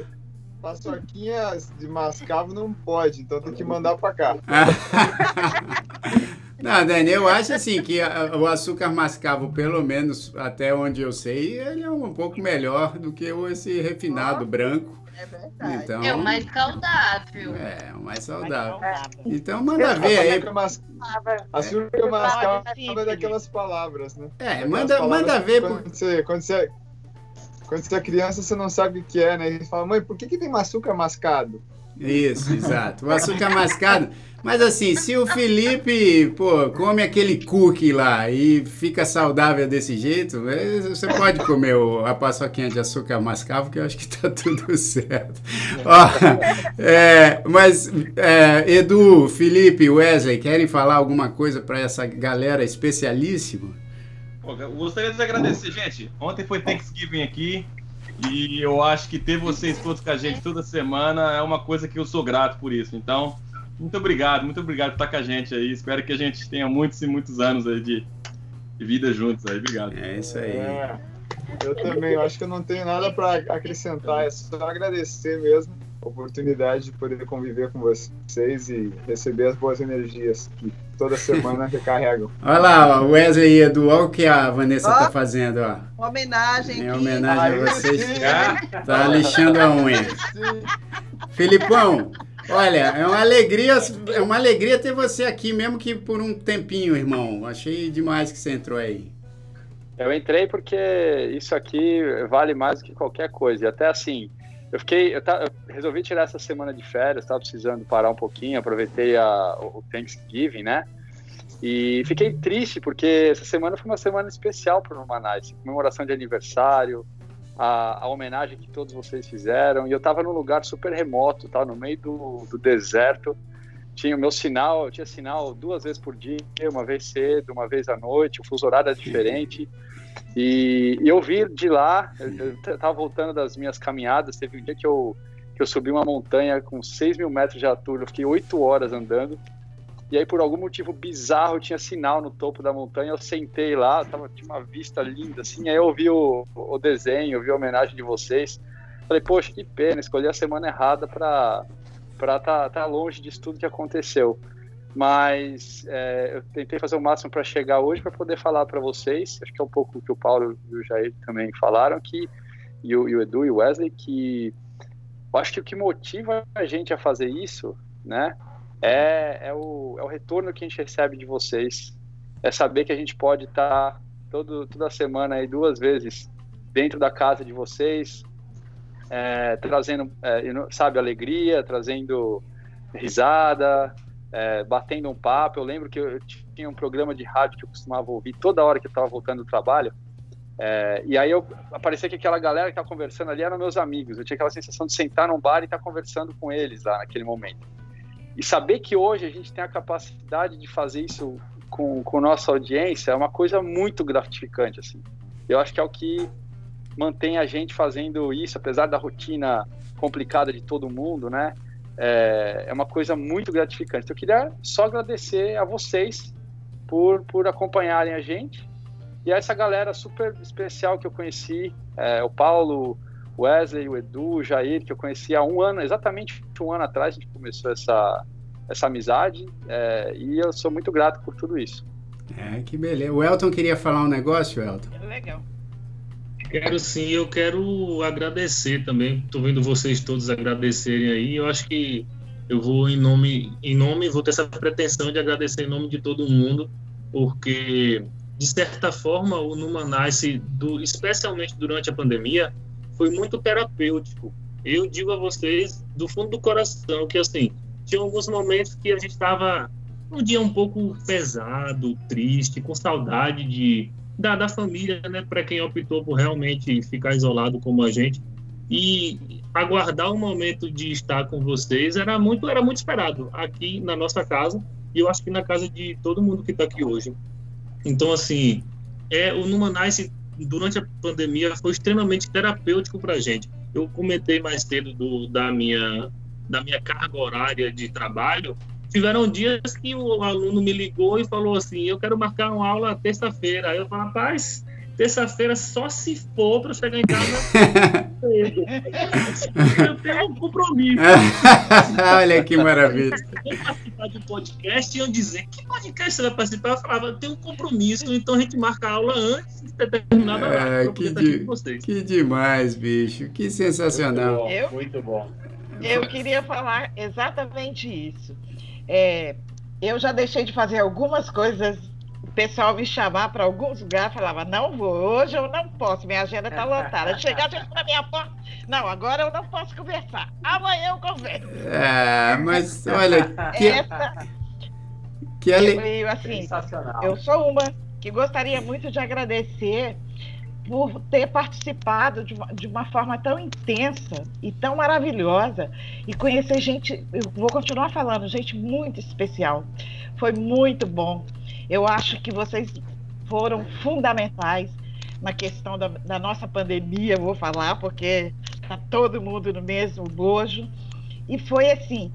paçoquinha de mascavo não pode, então tem que mandar pra cá. Não, Dani, eu acho assim que a, o açúcar mascavo, pelo menos até onde eu sei, ele é um pouco melhor do que esse refinado oh, branco. É verdade. Então, é o mais saudável. É, o mais saudável. Então manda ver aí. Açúcar mascavo é daquelas palavras, né? É, manda, manda ver. Quando, por... você, quando, você, quando você é criança, você não sabe o que é, né? E fala, mãe, por que, que tem açúcar mascado? Isso, exato. O açúcar mascado. Mas assim, se o Felipe, pô, come aquele cookie lá e fica saudável desse jeito, é, você pode comer a paçoquinha de açúcar mascavo, que eu acho que tá tudo certo. Ó, é, mas, é, Edu, Felipe, Wesley, querem falar alguma coisa para essa galera especialíssima? Pô, gostaria de agradecer, gente. Ontem foi Thanksgiving aqui. E eu acho que ter vocês todos com a gente toda semana é uma coisa que eu sou grato por isso. Então, muito obrigado, muito obrigado por estar com a gente aí. Espero que a gente tenha muitos e muitos anos aí de, de vida juntos aí. Obrigado. É isso aí. É, eu também, eu acho que eu não tenho nada para acrescentar, é só agradecer mesmo oportunidade de poder conviver com vocês e receber as boas energias que toda semana recarregam. Olha lá, o Wesley e Edu, olha o que a Vanessa está fazendo, ó. Uma homenagem. Em homenagem a vocês. Tá lixando a unha. Filipão, Olha, é uma alegria, é uma alegria ter você aqui, mesmo que por um tempinho, irmão. Achei demais que você entrou aí. Eu entrei porque isso aqui vale mais do que qualquer coisa. E até assim, eu fiquei, eu, tá, eu resolvi tirar essa semana de férias, estava precisando parar um pouquinho, aproveitei a, o Thanksgiving, né? E fiquei triste porque essa semana foi uma semana especial para o Manais, comemoração de aniversário, a, a, homenagem que todos vocês fizeram. E eu estava num lugar super remoto, tá, no meio do, do deserto. Tinha o meu sinal, eu tinha sinal duas vezes por dia, uma vez cedo, uma vez à noite, o fuso horário era diferente. E, e eu vi de lá, eu estava voltando das minhas caminhadas, teve um dia que eu, que eu subi uma montanha com 6 mil metros de altura, eu fiquei oito horas andando. E aí, por algum motivo bizarro, tinha sinal no topo da montanha. Eu sentei lá, tava, tinha uma vista linda, assim. Aí eu vi o, o desenho, eu vi a homenagem de vocês. Falei, poxa, que pena, escolhi a semana errada para estar tá, tá longe disso tudo que aconteceu. Mas é, eu tentei fazer o máximo para chegar hoje para poder falar para vocês. Acho que é um pouco o que o Paulo e o Jair também falaram, que, e, o, e o Edu e o Wesley, que eu acho que o que motiva a gente a fazer isso, né? é, é, o, é o retorno que a gente recebe de vocês. É saber que a gente pode estar tá todo, toda semana aí duas vezes dentro da casa de vocês, é, trazendo, é, sabe, alegria, trazendo risada, é, batendo um papo. Eu lembro que eu tinha um programa de rádio que eu costumava ouvir toda hora que eu estava voltando do trabalho. É, e aí eu aparecia que aquela galera que estava conversando ali eram meus amigos. Eu tinha aquela sensação de sentar num bar e estar tá conversando com eles lá naquele momento. E saber que hoje a gente tem a capacidade de fazer isso com, com nossa audiência é uma coisa muito gratificante, assim. Eu acho que é o que mantém a gente fazendo isso, apesar da rotina complicada de todo mundo, né? É, é uma coisa muito gratificante. Então, eu queria só agradecer a vocês por, por acompanharem a gente e a essa galera super especial que eu conheci, é, o Paulo, o Wesley, o Edu, o Jair, que eu conheci há um ano, exatamente um ano atrás, a gente começou essa, essa amizade é, e eu sou muito grato por tudo isso. É, que beleza. O Elton queria falar um negócio, Elton? Legal. Quero sim, eu quero agradecer também. Estou vendo vocês todos agradecerem aí. Eu acho que eu vou em nome, em nome, vou ter essa pretensão de agradecer em nome de todo mundo, porque de certa forma o Numanice, do, especialmente durante a pandemia, foi muito terapêutico. Eu digo a vocês do fundo do coração que assim tinha alguns momentos que a gente estava um dia um pouco pesado, triste, com saudade de da, da família, né, para quem optou por realmente ficar isolado como a gente. E aguardar o momento de estar com vocês era muito, era muito esperado aqui na nossa casa e eu acho que na casa de todo mundo que está aqui hoje. Então, assim, é, o Numanice, durante a pandemia, foi extremamente terapêutico para a gente. Eu comentei mais cedo do, da, minha, da minha carga horária de trabalho tiveram dias que o aluno me ligou e falou assim: Eu quero marcar uma aula terça-feira. Aí eu falei: Rapaz, terça-feira só se for para chegar em casa cedo. eu tenho um compromisso. Olha que maravilha. Eu participar de um podcast e eu dizer: Que podcast você vai participar? Eu falava: Eu tenho um compromisso, então a gente marca a aula antes de determinada hora. É, que, de, que demais, bicho. Que sensacional. Muito bom. Muito bom. Eu queria falar exatamente isso. É, eu já deixei de fazer algumas coisas, o pessoal me chamar para alguns lugares, falava, não vou, hoje eu não posso, minha agenda está lotada. Chegar para minha porta, não, agora eu não posso conversar, amanhã eu converso. É, mas olha, que, Essa, que ale... eu, assim, eu sou uma que gostaria muito de agradecer por ter participado de uma, de uma, forma tão intensa e tão maravilhosa e conhecer gente, eu vou continuar falando, gente muito especial. Foi muito bom. Eu acho que vocês foram fundamentais na questão da, da nossa pandemia, vou falar, porque está todo mundo no mesmo bojo. E foi assim,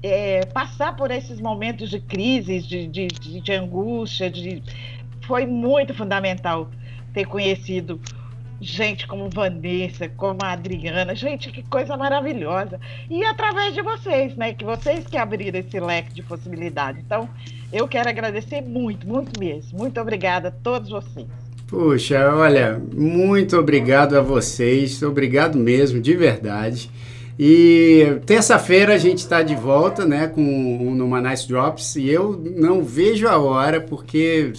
é, passar por esses momentos de crise, de, de, de, angústia, de, foi muito fundamental ter conhecido gente como Vanessa, como a Adriana, gente, que coisa maravilhosa. E através de vocês, né? Que vocês que abriram esse leque de possibilidades. Então, eu quero agradecer muito, muito mesmo. Muito obrigada a todos vocês. Puxa, olha, muito obrigado a vocês, obrigado mesmo, de verdade. E terça-feira a gente está de volta, né, com o Numa Nice Drops, e eu não vejo a hora, porque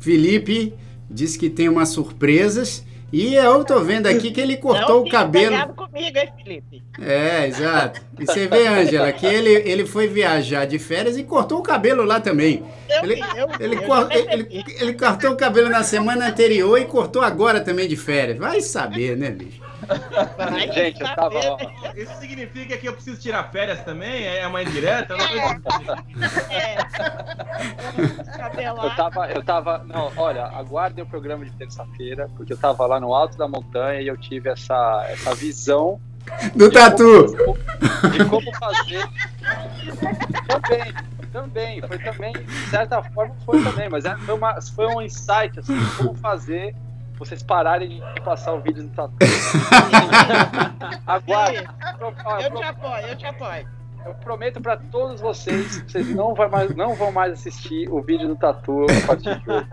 Felipe Diz que tem umas surpresas. E eu tô vendo aqui que ele cortou o cabelo. comigo, hein, Felipe? É, exato. E você vê, Ângela, que ele, ele foi viajar de férias e cortou o cabelo lá também. Eu ele, eu ele, eu cor, ele, ele, cortou o cabelo na semana anterior e cortou agora também de férias. Vai saber, né, bicho? Gente, eu tava. Isso significa que eu preciso tirar férias também? É uma indireta? É. Eu tava, eu tava. Não, olha, aguardem o programa de terça-feira, porque eu tava lá no alto da montanha e eu tive essa, essa visão. Do tatu! Como, de como fazer. Também, também, foi também, de certa forma foi também, mas é, foi, uma, foi um insight, assim, como fazer vocês pararem de passar o vídeo no tatu. Agora. Eu te apoio, eu te apoio. Eu prometo para todos vocês que vocês não, vai mais, não vão mais assistir o vídeo do Tatu a partir de hoje.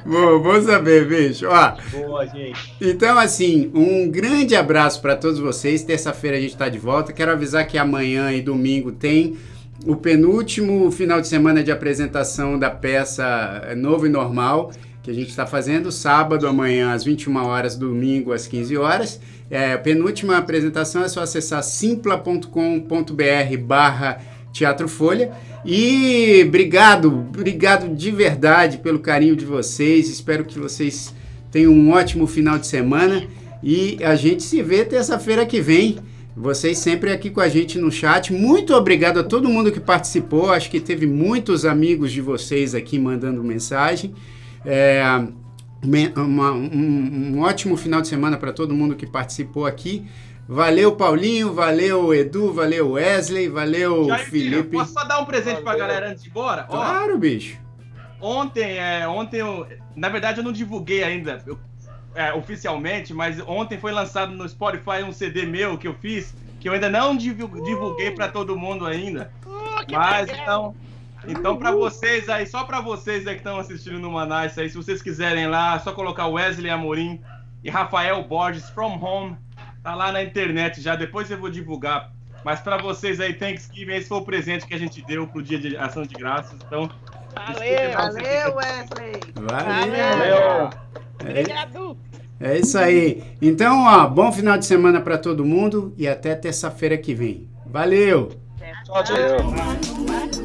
Bom, bom saber, bicho. Ó, Boa, gente. Então, assim, um grande abraço para todos vocês. Terça-feira a gente está de volta. Quero avisar que amanhã e domingo tem o penúltimo final de semana de apresentação da peça é, Novo e Normal, que a gente está fazendo, sábado, amanhã, às 21 horas, domingo, às 15 horas. É, a penúltima apresentação é só acessar simpla.com.br barra Teatro Folha. E obrigado, obrigado de verdade pelo carinho de vocês. Espero que vocês tenham um ótimo final de semana. E a gente se vê terça-feira que vem. Vocês sempre aqui com a gente no chat. Muito obrigado a todo mundo que participou. Acho que teve muitos amigos de vocês aqui mandando mensagem. É, uma, um, um ótimo final de semana para todo mundo que participou aqui. Valeu, Paulinho, valeu, Edu, valeu, Wesley, valeu, Jair, Felipe. Posso só dar um presente para a galera antes de ir embora? Claro, Ó, bicho. Ontem, é, ontem eu, na verdade eu não divulguei ainda eu, é, oficialmente, mas ontem foi lançado no Spotify um CD meu que eu fiz, que eu ainda não divulguei para todo mundo ainda. Uh, mas então, então para vocês aí, só para vocês aí que estão assistindo no Manaus aí, se vocês quiserem lá, é só colocar Wesley Amorim e Rafael Borges From Home Tá lá na internet já, depois eu vou divulgar. Mas para vocês aí, Thanksgiving, esse foi o presente que a gente deu pro dia de ação de graças. Então. Valeu, valeu, Wesley. Valeu. valeu. Obrigado. É, é isso aí. Então, ó, bom final de semana para todo mundo e até terça-feira que vem. Valeu. Tchau, tchau.